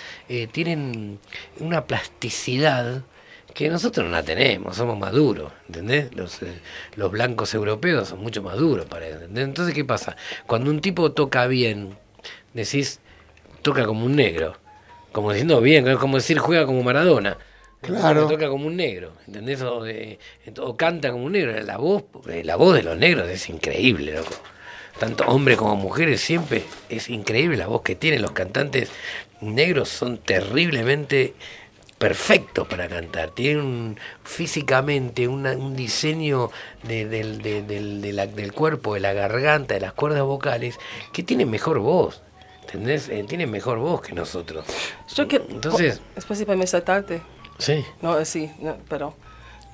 tienen una plasticidad que nosotros no la tenemos, somos más duros, ¿entendés? Los, los blancos europeos son mucho más duros para ¿entendés? Entonces, ¿qué pasa? Cuando un tipo toca bien, decís, toca como un negro. Como diciendo bien, es como decir juega como Maradona.
Claro.
Toca como un negro, ¿entendés? O, canta como un negro. La voz, eh, la voz de los negros es increíble, loco. Tanto hombres como mujeres, siempre es increíble la voz que tienen los cantantes negros. Son terriblemente perfectos para cantar. Tienen físicamente un diseño del cuerpo, de la garganta, de las cuerdas vocales, que tienen mejor voz. ¿Entendés? Eh, tiene mejor voz que nosotros.
Yo que, Entonces. Sí para tarde.
Sí.
No, sí, pero.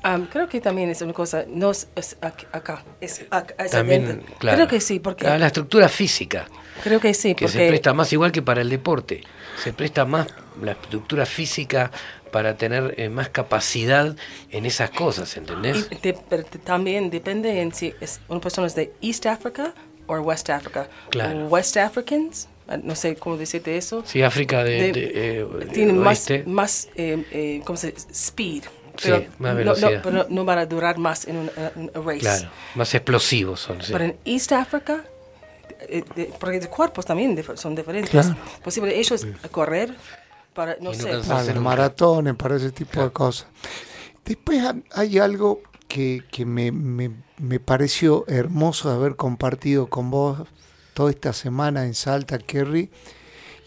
Um, creo que también es una cosa, no es, es ac- acá, es acá. es
También, claro.
Creo que sí, porque
La, la estructura física,
creo que sí,
que se
porque
presta más igual que para el deporte. Se presta más la estructura física para tener eh, más capacidad en esas cosas, ¿entendés?
de- pero también depende en si es una persona es de East Africa o West Africa.
Claro.
West Africans, ah, no sé cómo decirte eso.
Sí, África de,
de-
de, eh,
tienen
del
más, más eh, eh, ¿cómo se dice? Speed.
Sí, más
no-
velocidad.
No, pero no van a durar más en un, race.
Claro, más explosivos son. sí.
Pero en East Africa, eh, porque los cuerpos también son diferentes.
Claro.
Posible ellos correr para, no
no
sé.
Para los maratones, para ese tipo de cosas. Después ha- hay algo que, que me, me- me pareció hermoso de haber compartido con vos toda esta semana en Salta, Kerry,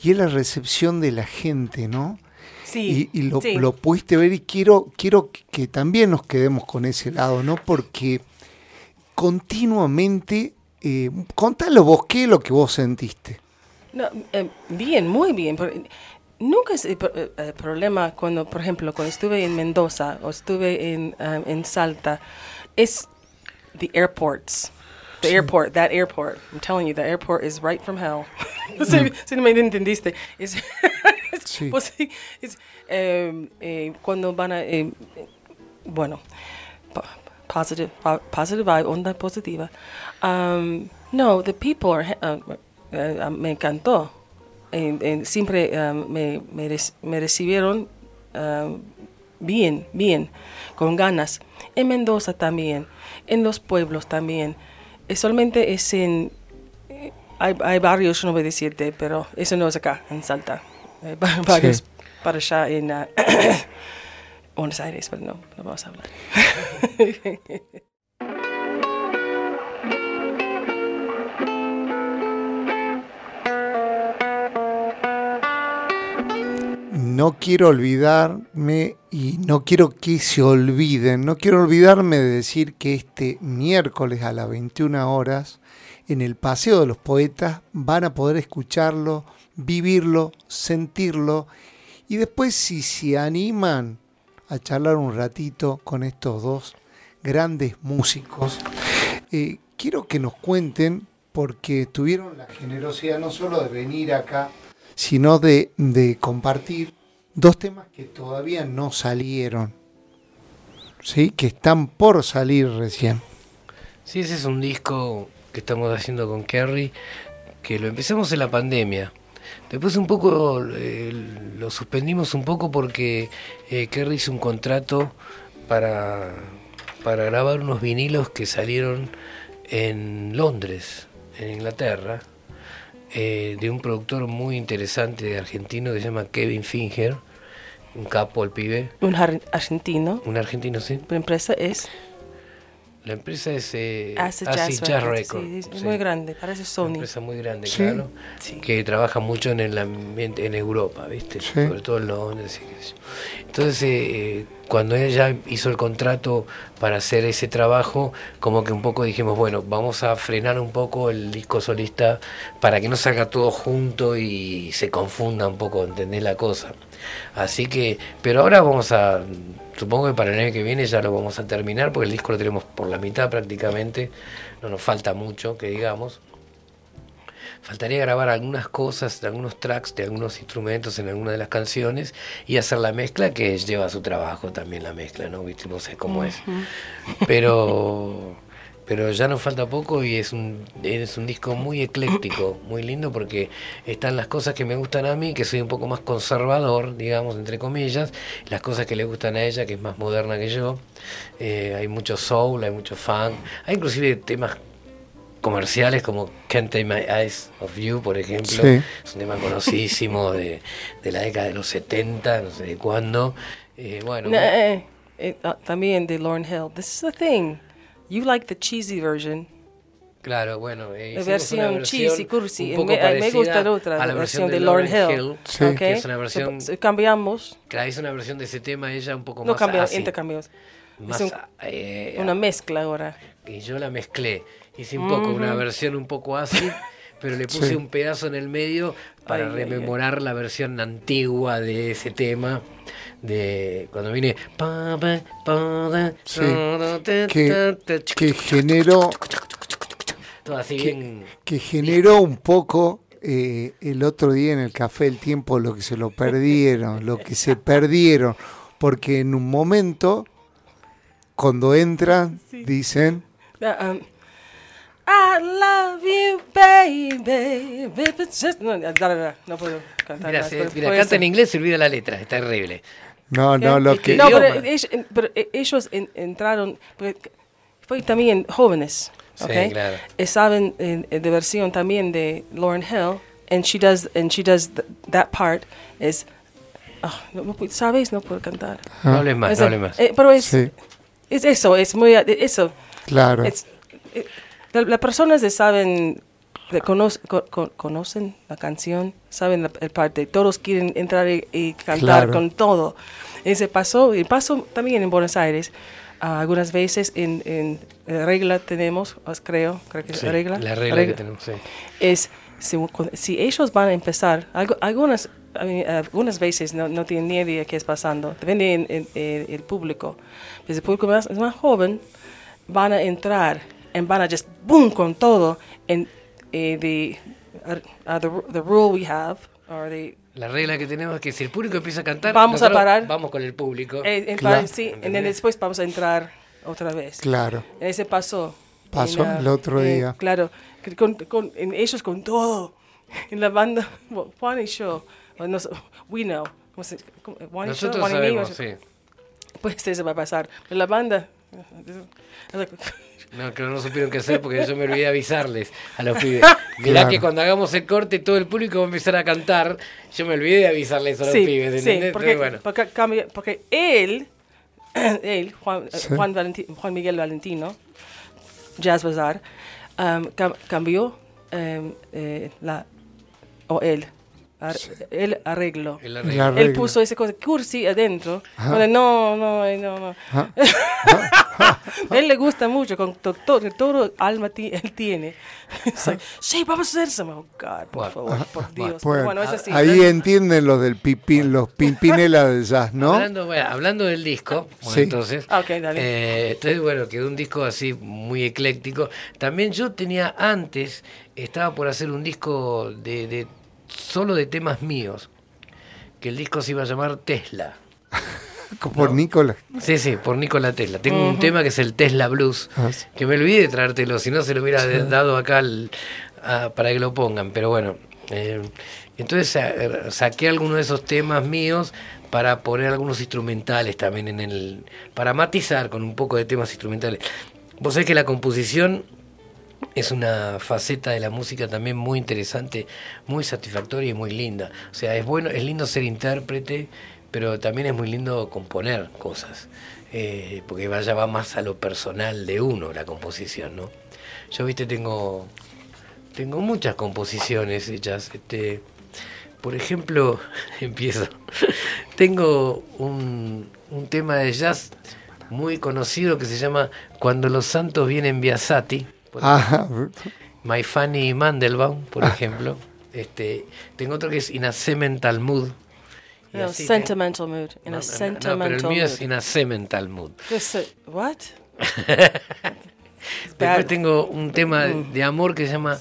y es la recepción de la gente, ¿no?
sí,
y, y lo,
sí.
lo pudiste ver y quiero, quiero que también nos quedemos con ese lado, ¿no? Porque continuamente, eh, contalo vos, ¿qué es lo que vos sentiste?
No, eh, bien, muy bien. nunca es el eh, eh, problema cuando, por ejemplo, cuando estuve en Mendoza o estuve en, um, en Salta, es the airports. The airport, that airport. I'm telling you, the airport is right from hell. si no me entendiste. Es,
Sí.
pues es, eh, eh, cuando van a, eh, bueno, po- positive, po- positive vibe, onda positiva. Um, no, the people are, uh, uh, me encantó. Siempre um, me, me, rec- me recibieron um, bien, bien, con ganas. En Mendoza también, en los pueblos también. Eh, solamente es en... eh, Hay, hay barrios, yo no voy a decirte, pero eso no es acá, en Salta. Hay va- varios
Sí.
para allá en ah, Buenos Aires, pero no, no vamos a hablar.
No quiero olvidarme y no quiero que se olviden, no quiero olvidarme de decir que este miércoles a las 21 horas en el Paseo de los Poetas van a poder escucharlo, vivirlo, sentirlo. Y después si se animan a charlar un ratito con estos dos grandes músicos, eh, quiero que nos cuenten porque tuvieron la generosidad no solo de venir acá, sino de, de compartir dos temas que todavía no salieron, ¿sí? que están por salir recién.
Sí, ese es un disco que estamos haciendo con Kerry, que lo empezamos en la pandemia. Después un poco eh, lo suspendimos un poco porque eh, Kerry hizo un contrato para, para grabar unos vinilos que salieron en Londres, en Inglaterra, eh, de un productor muy interesante argentino que se llama Kevin Finger, un capo el pibe,
Un ar- argentino,
un argentino, sí.
la empresa es
La empresa es eh,
Acid
Acid
Jazz,
Jazz
Records,
Records.
sí, es
sí.
muy grande, parece
Una
Sony.
empresa muy grande,
Sí.
claro.
Sí.
Que trabaja mucho en el ambiente, en Europa, ¿viste?
Sí.
Sobre todo en Londres. y qué sé yo. Entonces, eh, cuando ella hizo el contrato para hacer ese trabajo, como que un poco dijimos, bueno, vamos a frenar un poco el disco solista para que no salga todo junto y se confunda un poco, ¿entendés la cosa? Así que, pero ahora vamos a, supongo que para el año que viene ya lo vamos a terminar, porque el disco lo tenemos por la mitad prácticamente, no nos falta mucho, que digamos. Faltaría grabar algunas cosas, algunos tracks de algunos instrumentos en alguna de las canciones y hacer la mezcla que lleva su trabajo también la mezcla, ¿no? ¿Viste? No sé cómo es. Pero pero ya nos falta poco y es un, es un disco muy ecléctico, muy lindo porque están las cosas que me gustan a mí, que soy un poco más conservador, digamos, entre comillas, las cosas que le gustan a ella, que es más moderna que yo. Eh, hay mucho soul, hay mucho funk, hay inclusive temas comerciales como Can't Take My Eyes of You, por ejemplo.
Sí.
Es un tema conocidísimo de, de la década de los 70, no sé de cuándo. Eh, bueno,
No, eh, eh, ah, también de Lauren Hill. This is the thing. You like the cheesy version.
claro, bueno. eh,
La versión,
una
cheesy, cursi.
un poco
me, me gusta la otra,
a
la versión de Lauren Hill.
Sí.
Ok.
que es una versión-
So, so cambiamos.
Claro, hizo una versión de ese tema ella un poco
No
más
cambiamos,
así,
intercambiamos.
más,
es un-
eh,
una mezcla ahora.
y yo la mezclé. Hice un poco una versión un poco así, pero le puse
Sí.
un pedazo en el medio para
Ay, ay, ay.
rememorar la versión antigua de ese tema de cuando viene
que, que generó que, generó un poco eh, el otro día en el café el tiempo lo que se lo perdieron lo que se perdieron porque en un momento cuando entran dicen um,
I love you, baby. No, no puedo cantar.
Mira, se, mira canta en inglés y olvida la letra, es terrible.
No, no, lo que...
No, pero ellos, pero ellos entraron, fue también jóvenes, okay? Sí, claro. Y saben de versión también de Lauren Hill, and she does, and she does that part, is... Oh, no, ¿Sabes? No puedo cantar.
No hables más, no hables más.
Eh, pero es, sí. es eso, es muy... Eso.
Claro.
Es, eh, las personas saben, conocen la canción, saben el parte, todos quieren entrar y, cantar con todo. Y se pasó, y pasó también en Buenos Aires. algunas veces en, en, regla tenemos, creo, creo que es regla.
La regla, que tenemos, sí.
Es, si, ellos van a empezar, algunas, algunas veces no, no, tienen ni idea de qué es pasando, depende del público. Desde el público más, más joven van a entrar and van a just boom con todo. And the, uh, the, the rule we have, or the
la regla que tenemos es que si el público empieza a cantar,
vamos a parar.
Vamos con el público.
Eh, claro. Sí, y después vamos a entrar otra vez.
Claro.
Ese pasó.
Pasó el otro eh, día.
Claro, con, con, en ellos con todo. En la banda, Juan y yo, no, we know.
Juan Nosotros Juan sabemos, y sí.
Pues eso va a pasar. En la banda,
no, que no supieron qué hacer porque yo me olvidé de avisarles a los pibes. Mirá que cuando hagamos el corte todo el público va a empezar a cantar. Yo me olvidé de avisarles a los pibes.
¿entendés? Sí, porque, bueno. porque, él, él Juan, Juan, Miguel Valentino, Jazz Bazaar, um, cambió um, eh, la, o él, él arregló. Él puso ese cosa cursi adentro. no, no, no, no. él le gusta mucho, con todo, todo alma él tiene. sí, vamos a hacer eso. Oh, God, por favor, por Dios. Bueno, es así.
Ahí entienden los del pipín, los pimpinela del jazz, ¿no?
Hablando, bueno, hablando del disco, entonces,
okay, dale.
Eh, entonces, bueno, quedó un disco así muy ecléctico. También yo tenía antes, estaba por hacer un disco de, de solo de temas míos, que el disco se iba a llamar Tesla.
por Nicola.
Sí, sí, por Nicola Tesla. Tengo un tema que es el Tesla Blues, ah, que me olvidé de traértelo, si no se lo hubiera dado acá para que lo pongan, pero bueno. Eh, entonces saqué algunos de esos temas míos para poner algunos instrumentales también en el. para matizar con un poco de temas instrumentales. Vos sabés que la composición es una faceta de la música también muy interesante, muy satisfactoria y muy linda. O sea, es bueno, es lindo ser intérprete, pero también es muy lindo componer cosas, eh, porque vaya va más a lo personal de uno la composición, ¿no? Yo, viste, tengo tengo muchas composiciones hechas, este, por ejemplo, empiezo, tengo un, un tema de jazz muy conocido que se llama Cuando los santos vienen Biasati Ah. My Funny Mandelbaum, por ah. ejemplo. Este, tengo otro que es In a Cemental Mood.
No, sentimental mood. In a sentimental
no, pero el mío es In a Cemental Mood.
what?
Después tengo un tema de amor que se llama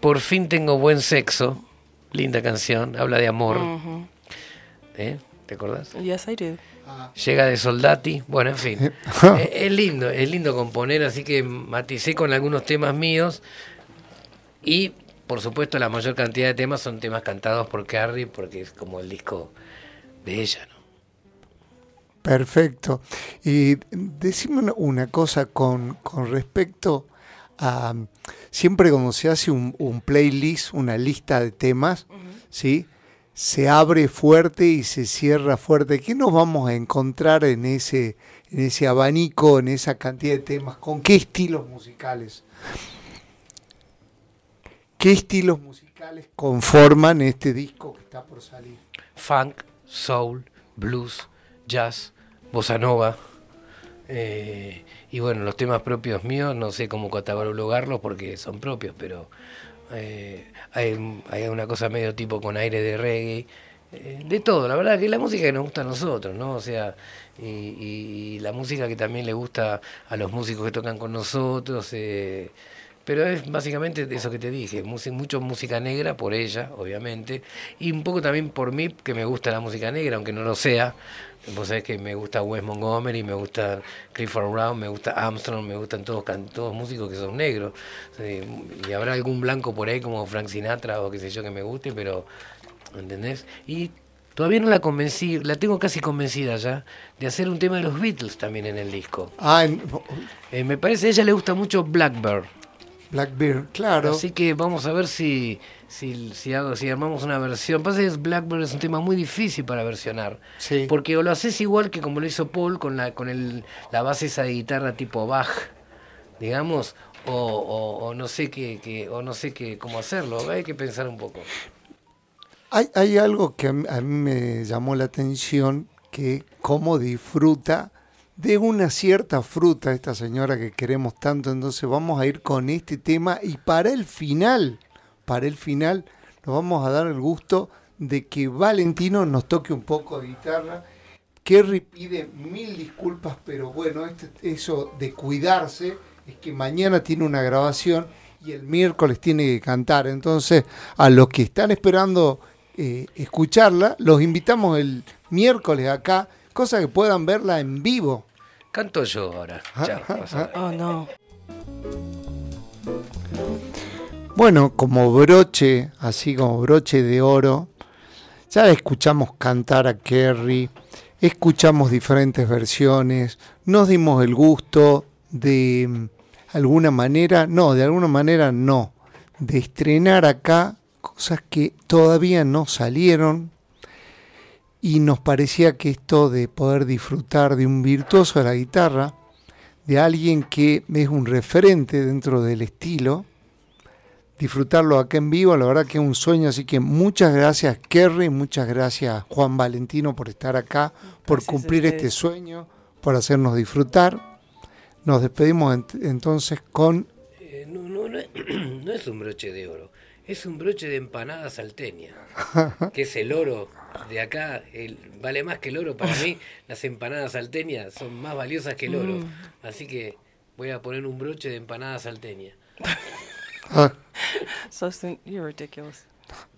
Por fin tengo buen sexo. Linda canción, habla de amor. ¿Eh? ¿Te acordás?
Yes, I do.
Llega de Soldati, bueno, en fin. Eh, es, lindo, es lindo componer, así que maticé con algunos temas míos y por supuesto la mayor cantidad de temas son temas cantados por Carrie porque es como el disco de ella, ¿no?
Perfecto. Y decime una cosa con, con respecto a siempre cuando se hace un, un playlist, una lista de temas, ¿sí? Se abre fuerte y se cierra fuerte. ¿Qué nos vamos a encontrar en ese, en ese abanico, en esa cantidad de temas? ¿Con qué estilos musicales? ¿Qué estilos musicales conforman este disco que está por salir?
Funk, soul, blues, jazz, bossa nova. Eh, y bueno, los temas propios míos, no sé cómo catalogarlos porque son propios, pero eh, hay, hay, una cosa medio tipo con aire de reggae, eh, de todo, la verdad que la música que nos gusta a nosotros, ¿no? O sea, y, la música que también le gusta a los músicos que tocan con nosotros. Eh, pero es básicamente eso que te dije, mucho música negra por ella, obviamente, y un poco también por mí, que me gusta la música negra, aunque no lo sea. Vos sabés que me gusta Wes Montgomery, me gusta Clifford Brown, me gusta Armstrong, me gustan todos, todos músicos que son negros. y habrá algún blanco por ahí como Frank Sinatra o qué sé yo que me guste, pero ¿entendés? Y todavía no la convencí, la tengo casi convencida ya, de hacer un tema de los Beatles también en el disco.
Ah,
eh, me parece a ella le gusta mucho Blackbird.
Blackbird, claro.
Así que vamos a ver si, si, si, hago, si armamos una versión. Pasa que Blackbird es un tema muy difícil para versionar.
Sí.
Porque o lo haces igual que como lo hizo Paul con la, con el, la base esa de guitarra tipo Bach, digamos, o, o, no sé qué, o no sé qué cómo hacerlo. Hay que pensar un poco.
Hay, algo que a mí, me llamó la atención, que cómo disfruta de una cierta fruta esta señora que queremos tanto, entonces vamos a ir con este tema y para el final, para el final nos vamos a dar el gusto de que Valentino nos toque un poco de guitarra. Kerry pide mil disculpas, pero bueno, este, eso de cuidarse es que mañana tiene una grabación y el miércoles tiene que cantar. Entonces, a los que están esperando eh, escucharla, los invitamos el miércoles acá, cosa que puedan verla en vivo.
Canto yo ahora. Chao.
oh, no.
Bueno, como broche, así como broche de oro, ya escuchamos cantar a Kerry, escuchamos diferentes versiones, nos dimos el gusto de mm, alguna manera, no, de alguna manera no, de estrenar acá cosas que todavía no salieron y nos parecía que esto de poder disfrutar de un virtuoso de la guitarra, de alguien que es un referente dentro del estilo, disfrutarlo acá en vivo, la verdad que es un sueño, así que muchas gracias Kerry, muchas gracias Juan Valentino por estar acá, por cumplir este sueño, por hacernos disfrutar. Nos despedimos entonces con...
Eh, no, no, no es un broche de oro es un broche de empanada salteña, que es el oro de acá, el, vale más que el oro para mí, las empanadas salteñas son más valiosas que el oro, mm. así que voy a poner un broche de empanada salteña.
so, you're ridiculous.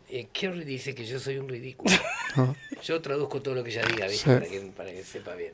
Eh, Kerry dice que yo soy un ridículo. Ah. Yo traduzco todo lo que ella diga, para, que, para que sepa bien.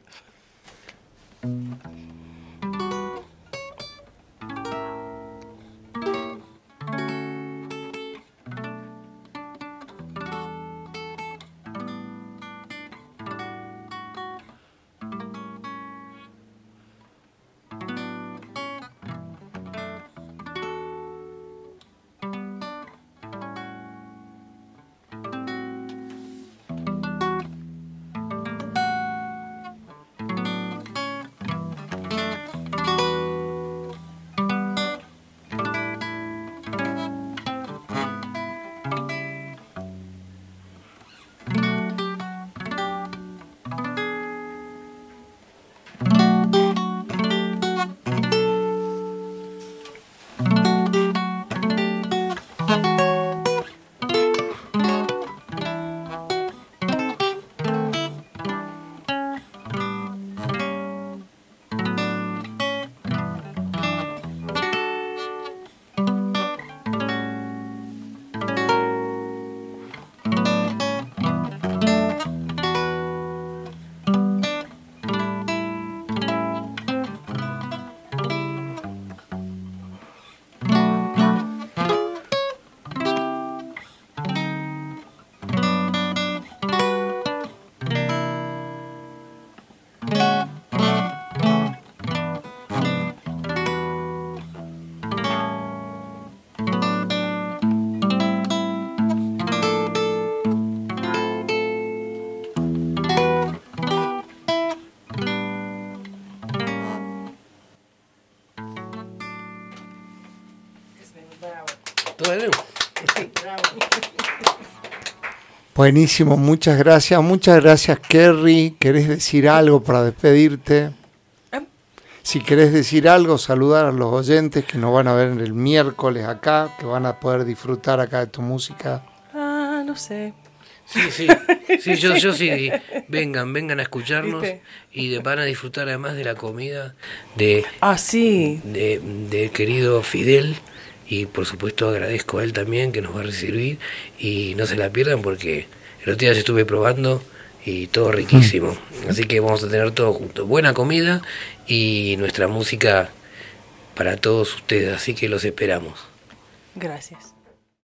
Buenísimo, muchas gracias. Muchas gracias, Kerry. ¿Querés decir algo para despedirte? Em. Si querés decir algo, saludar a los oyentes que nos van a ver el miércoles acá, que van a poder disfrutar acá de tu música.
Ah, no sé.
Sí, sí, sí yo, yo sí. Vengan, vengan a escucharnos y van a disfrutar además de la comida de,
ah, sí.
de, de querido Fidel y por supuesto agradezco a él también que nos va a recibir y no se la pierdan porque el otro día se estuve probando y todo riquísimo. Así que vamos a tener todo junto. Buena comida y nuestra música para todos ustedes. Así que los esperamos.
Gracias.